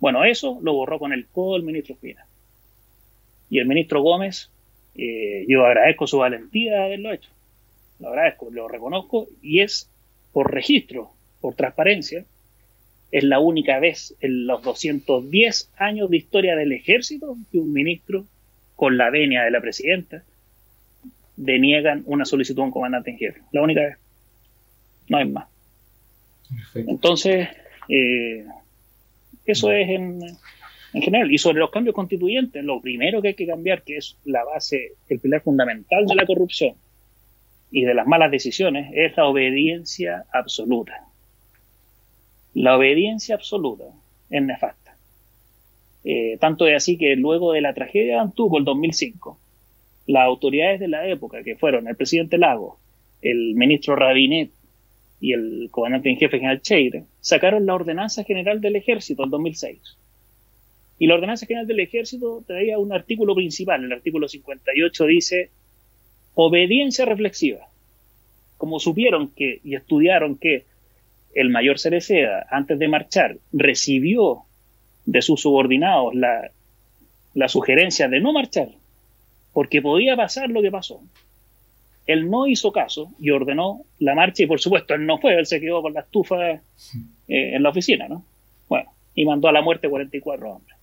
Bueno, eso lo borró con el codo el ministro Espina. Y el ministro Gómez, eh, yo agradezco su valentía de haberlo hecho. Lo agradezco, lo reconozco y es por registro, por transparencia, es la única vez en los 210 años de historia del ejército que un ministro, con la venia de la presidenta, deniegan una solicitud a un comandante en jefe. La única vez. No hay más. Entonces, eh, eso es en, en, general. Y sobre los cambios constituyentes, lo primero que hay que cambiar, que es la base, el pilar fundamental de la corrupción y de las malas decisiones, es la obediencia absoluta. La obediencia absoluta es nefasta. Eh, tanto es así que luego de la tragedia de Antuco, el 2005, las autoridades de la época, que fueron el presidente Lago, el ministro Rabinet y el comandante en jefe general Cheire, sacaron la Ordenanza General del Ejército en 2006. Y la Ordenanza General del Ejército traía un artículo principal, el artículo 58 dice obediencia reflexiva. Como supieron que y estudiaron que el mayor Cereceda, antes de marchar, recibió de sus subordinados la, la sugerencia de no marchar, porque podía pasar lo que pasó. Él no hizo caso y ordenó la marcha y por supuesto él no fue, él se quedó con la estufa eh, en la oficina, ¿no? Bueno, y mandó a la muerte 44 hombres.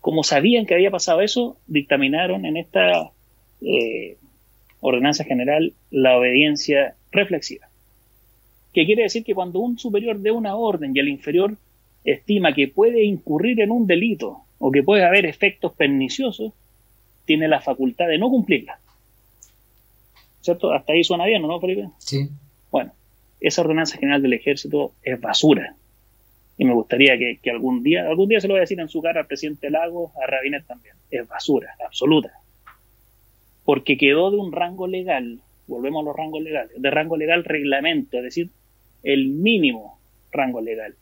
Como sabían que había pasado eso, dictaminaron en esta eh, ordenanza general la obediencia reflexiva. Que quiere decir que cuando un superior dé una orden y el inferior estima que puede incurrir en un delito o que puede haber efectos perniciosos, tiene la facultad de no cumplirla. ¿Cierto? Hasta ahí suena bien, ¿no, Felipe? Sí. Bueno, esa ordenanza general del ejército es basura. Y me gustaría que, algún día, algún día se lo voy a decir en su cara al presidente Lagos, a Rabinet también. Es basura, absoluta. porque quedó de un rango legal, volvemos a los rangos legales, de rango legal reglamento, es decir, el mínimo rango legal.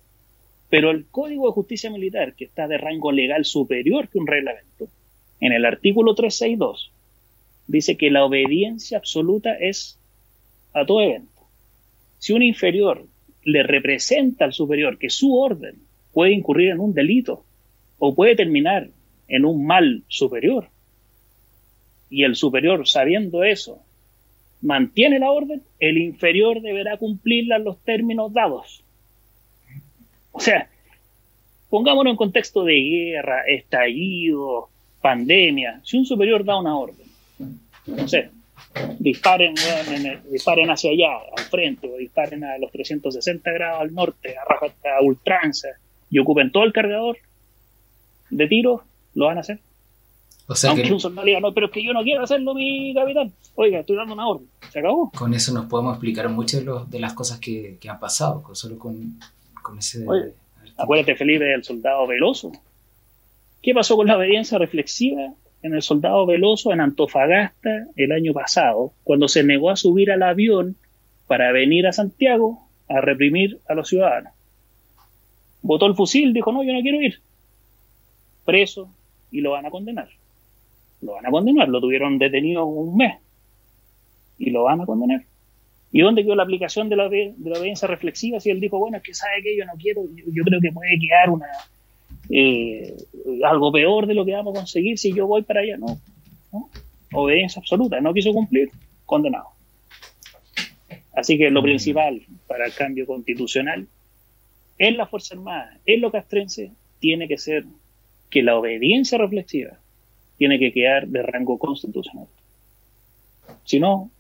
Pero el Código de Justicia Militar, que está de rango legal superior que un reglamento, en el artículo 362, dice que la obediencia absoluta es a todo evento. Si un inferior le representa al superior que su orden puede incurrir en un delito o puede terminar en un mal superior, y el superior, sabiendo eso, mantiene la orden, el inferior deberá cumplirla en los términos dados. O sea, pongámonos en contexto de guerra, estallido, pandemia. Si un superior da una orden, no sé, disparen, disparen hacia allá, al frente, o disparen a los 360 grados al norte, a, a ultranza, y ocupen todo el cargador de tiro, lo van a hacer. O sea Aunque un soldado diga, no, pero es que yo no quiero hacerlo, mi capitán. Oiga, estoy dando una orden. Se acabó. Con eso nos podemos explicar muchas de, las cosas que, han pasado, solo con, ese... acuérdate, Felipe, del soldado Veloso. ¿Qué pasó con la obediencia reflexiva en el soldado Veloso en Antofagasta el año pasado, cuando se negó a subir al avión para venir a Santiago a reprimir a los ciudadanos? Botó el fusil, dijo, no, yo no quiero ir. Preso y lo van a condenar lo van a condenar. Lo tuvieron detenido un mes y lo van a condenar. ¿Y dónde quedó la aplicación de la, obediencia reflexiva? Si él dijo, bueno, es que sabe que yo no quiero, yo, creo que puede quedar una, eh, algo peor de lo que vamos a conseguir si yo voy para allá. No, no. obediencia absoluta, no quiso cumplir, condenado. Así que lo principal para el cambio constitucional en la Fuerza Armada, en lo castrense, tiene que ser que la obediencia reflexiva tiene que quedar de rango constitucional. Si no,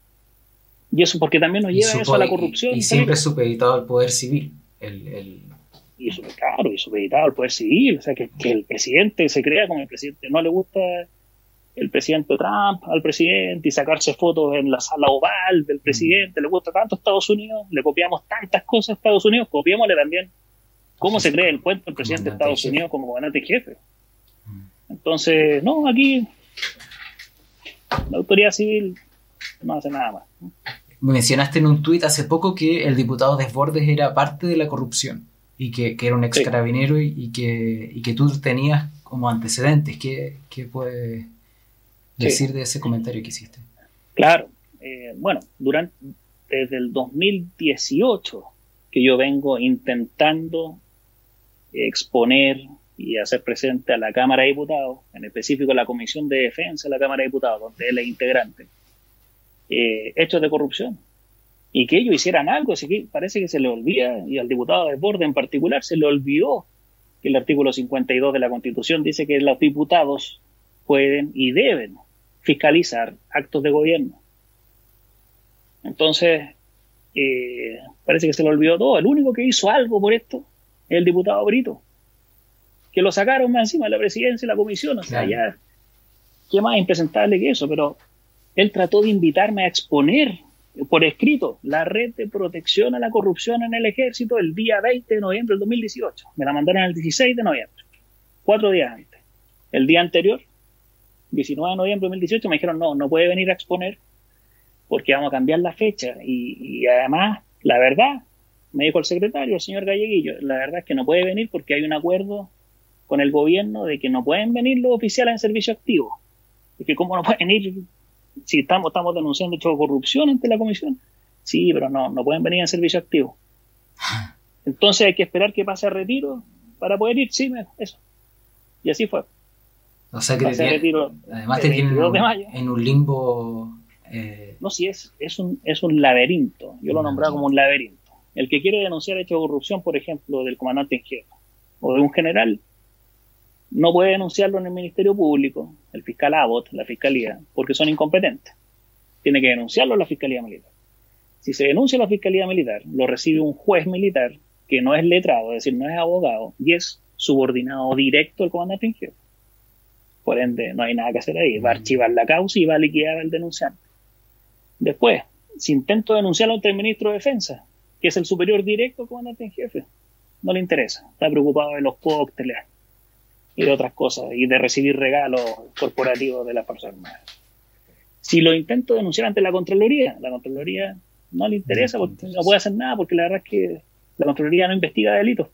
y eso porque también nos lleva eso a la corrupción. Y, siempre supeditado al poder civil. El, Y claro, y supeditado al poder civil. O sea, que, el presidente se crea como el presidente. No le gusta el presidente Trump al presidente y sacarse fotos en la sala oval del presidente. Le gusta tanto Estados Unidos, le copiamos tantas cosas a Estados Unidos, copiémosle también cómo se cree el puesto del presidente de Estados Unidos como gobernante jefe. Entonces, no, aquí la autoridad civil no hace nada más. Mencionaste en un tuit hace poco que el diputado Desbordes era parte de la corrupción y que, era un ex carabinero y, que, y, que, tú tenías como antecedentes. ¿Qué, qué puedes decir de ese comentario que hiciste? Claro, eh, bueno, durante, desde el 2018 que yo vengo intentando exponer y hacer presente a la Cámara de Diputados, en específico a la Comisión de Defensa de la Cámara de Diputados, donde él es integrante, eh, hechos de corrupción. Y que ellos hicieran algo, así que parece que se le olvida, y al diputado de Borde en particular se le olvidó que el artículo 52 de la Constitución dice que los diputados pueden y deben fiscalizar actos de gobierno. Entonces, eh, parece que se le olvidó todo. El único que hizo algo por esto es el diputado Brito que lo sacaron más encima de la presidencia y la comisión, o sea, ya, qué más impresentable que eso, pero él trató de invitarme a exponer por escrito la red de protección a la corrupción en el ejército el día 20 de noviembre del 2018. Me la mandaron el 16 de noviembre, cuatro días antes. El día anterior, 19 de noviembre del 2018, me dijeron, no, no puede venir a exponer porque vamos a cambiar la fecha. Y, y además, la verdad, me dijo el secretario, el señor Galleguillo, la verdad es que no puede venir porque hay un acuerdo con el gobierno de que no pueden venir los oficiales en servicio activo. Es que cómo no pueden ir si estamos, estamos denunciando hecho de corrupción ante la comisión. Sí, pero no, no pueden venir en servicio activo. [LAUGHS] Entonces hay que esperar que pase a retiro para poder ir, sí, eso. Y así fue. O sea que además te tienen en un limbo. Eh, no, sí, es, es, un, es un laberinto. Yo lo nombraba como un laberinto. El que quiere denunciar hecho de corrupción, por ejemplo, del comandante en jefe o de un general, no puede denunciarlo en el Ministerio Público, el fiscal Abbott, la fiscalía, porque son incompetentes. Tiene que denunciarlo la Fiscalía Militar. Si se denuncia a la Fiscalía Militar, lo recibe un juez militar que no es letrado, es decir, no es abogado, y es subordinado directo al comandante en jefe. Por ende, no hay nada que hacer ahí. Va a archivar la causa y va a liquidar al denunciante. Después, si intento denunciarlo ante el ministro de Defensa, que es el superior directo al comandante en jefe, no le interesa. Está preocupado de los cócteles, y de otras cosas, y de recibir regalos corporativos de las personas Si lo intento denunciar ante la Contraloría, la Contraloría no le interesa porque no puede hacer nada porque la verdad es que la Contraloría no investiga delitos.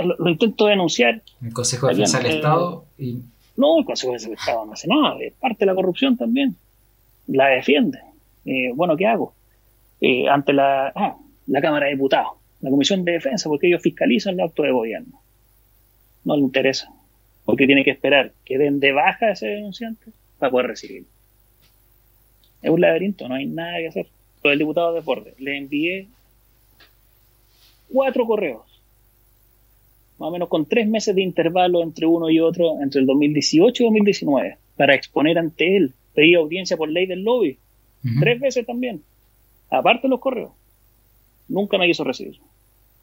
Lo, intento denunciar. El Consejo de Defensa del eh, Estado y... No, el Consejo de Defensa del Estado no hace nada, es parte de la corrupción también. La defiende. Eh, bueno, ¿qué hago? Eh, ante la, ah, la Cámara de Diputados, la Comisión de Defensa, porque ellos fiscalizan los actos de gobierno. No le interesa, porque tiene que esperar que den de baja a ese denunciante para poder recibirlo. Es un laberinto, no hay nada que hacer. Lo del diputado de Borde, le envié cuatro correos, más o menos con tres meses de intervalo entre uno y otro, entre el 2018 y 2019, para exponer ante él. Pedí audiencia por ley del lobby, tres veces también, aparte de los correos. Nunca me quiso recibir,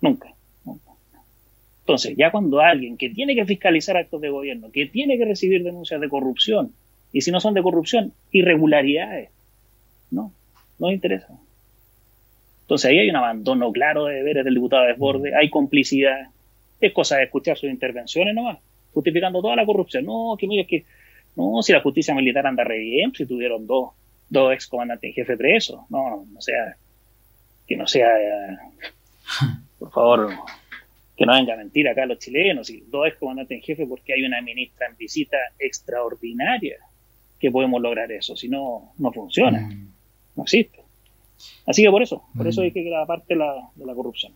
nunca. Entonces, ya cuando alguien que tiene que fiscalizar actos de gobierno, que tiene que recibir denuncias de corrupción, y si no son de corrupción, irregularidades, no, no le interesa. Entonces ahí hay un abandono claro de deberes del diputado de desborde, hay complicidad, es cosa de escuchar sus intervenciones nomás, justificando toda la corrupción. No, que mire, que no, si la justicia militar anda re bien, si tuvieron dos, dos ex comandantes en jefe presos, no, no sea, que no sea, [LAUGHS] por favor, que no venga a mentir acá los chilenos, y dos ex comandantes en jefe porque hay una ministra en visita extraordinaria que podemos lograr eso, si no, no funciona. Mm no existe. Así que por eso, por eso es mm. que la parte de la, de la corrupción.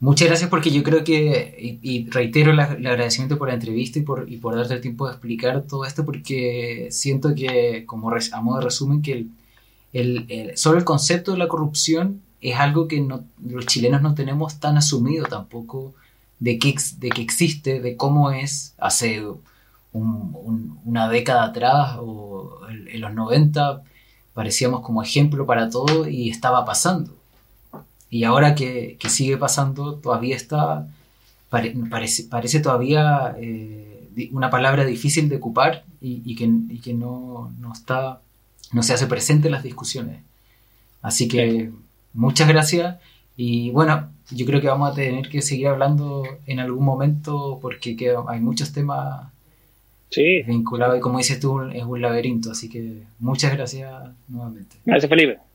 Muchas gracias porque yo creo que, y, reitero el agradecimiento por la entrevista y por, y por darte el tiempo de explicar todo esto porque siento que, como a modo de resumen, que el, el, solo el concepto de la corrupción es algo que no, los chilenos no tenemos tan asumido tampoco de que, de que existe, de cómo es hace una década atrás o en los 90 parecíamos como ejemplo para todo y estaba pasando. Y ahora que, sigue pasando, todavía está, parece, parece, todavía eh, una palabra difícil de ocupar y, que, no, está, no se hace presente en las discusiones. Así que muchas gracias y bueno, yo creo que vamos a tener que seguir hablando en algún momento porque hay muchos temas sí. vinculado y como dices tú, es un laberinto. Así que muchas gracias nuevamente. Gracias, Felipe.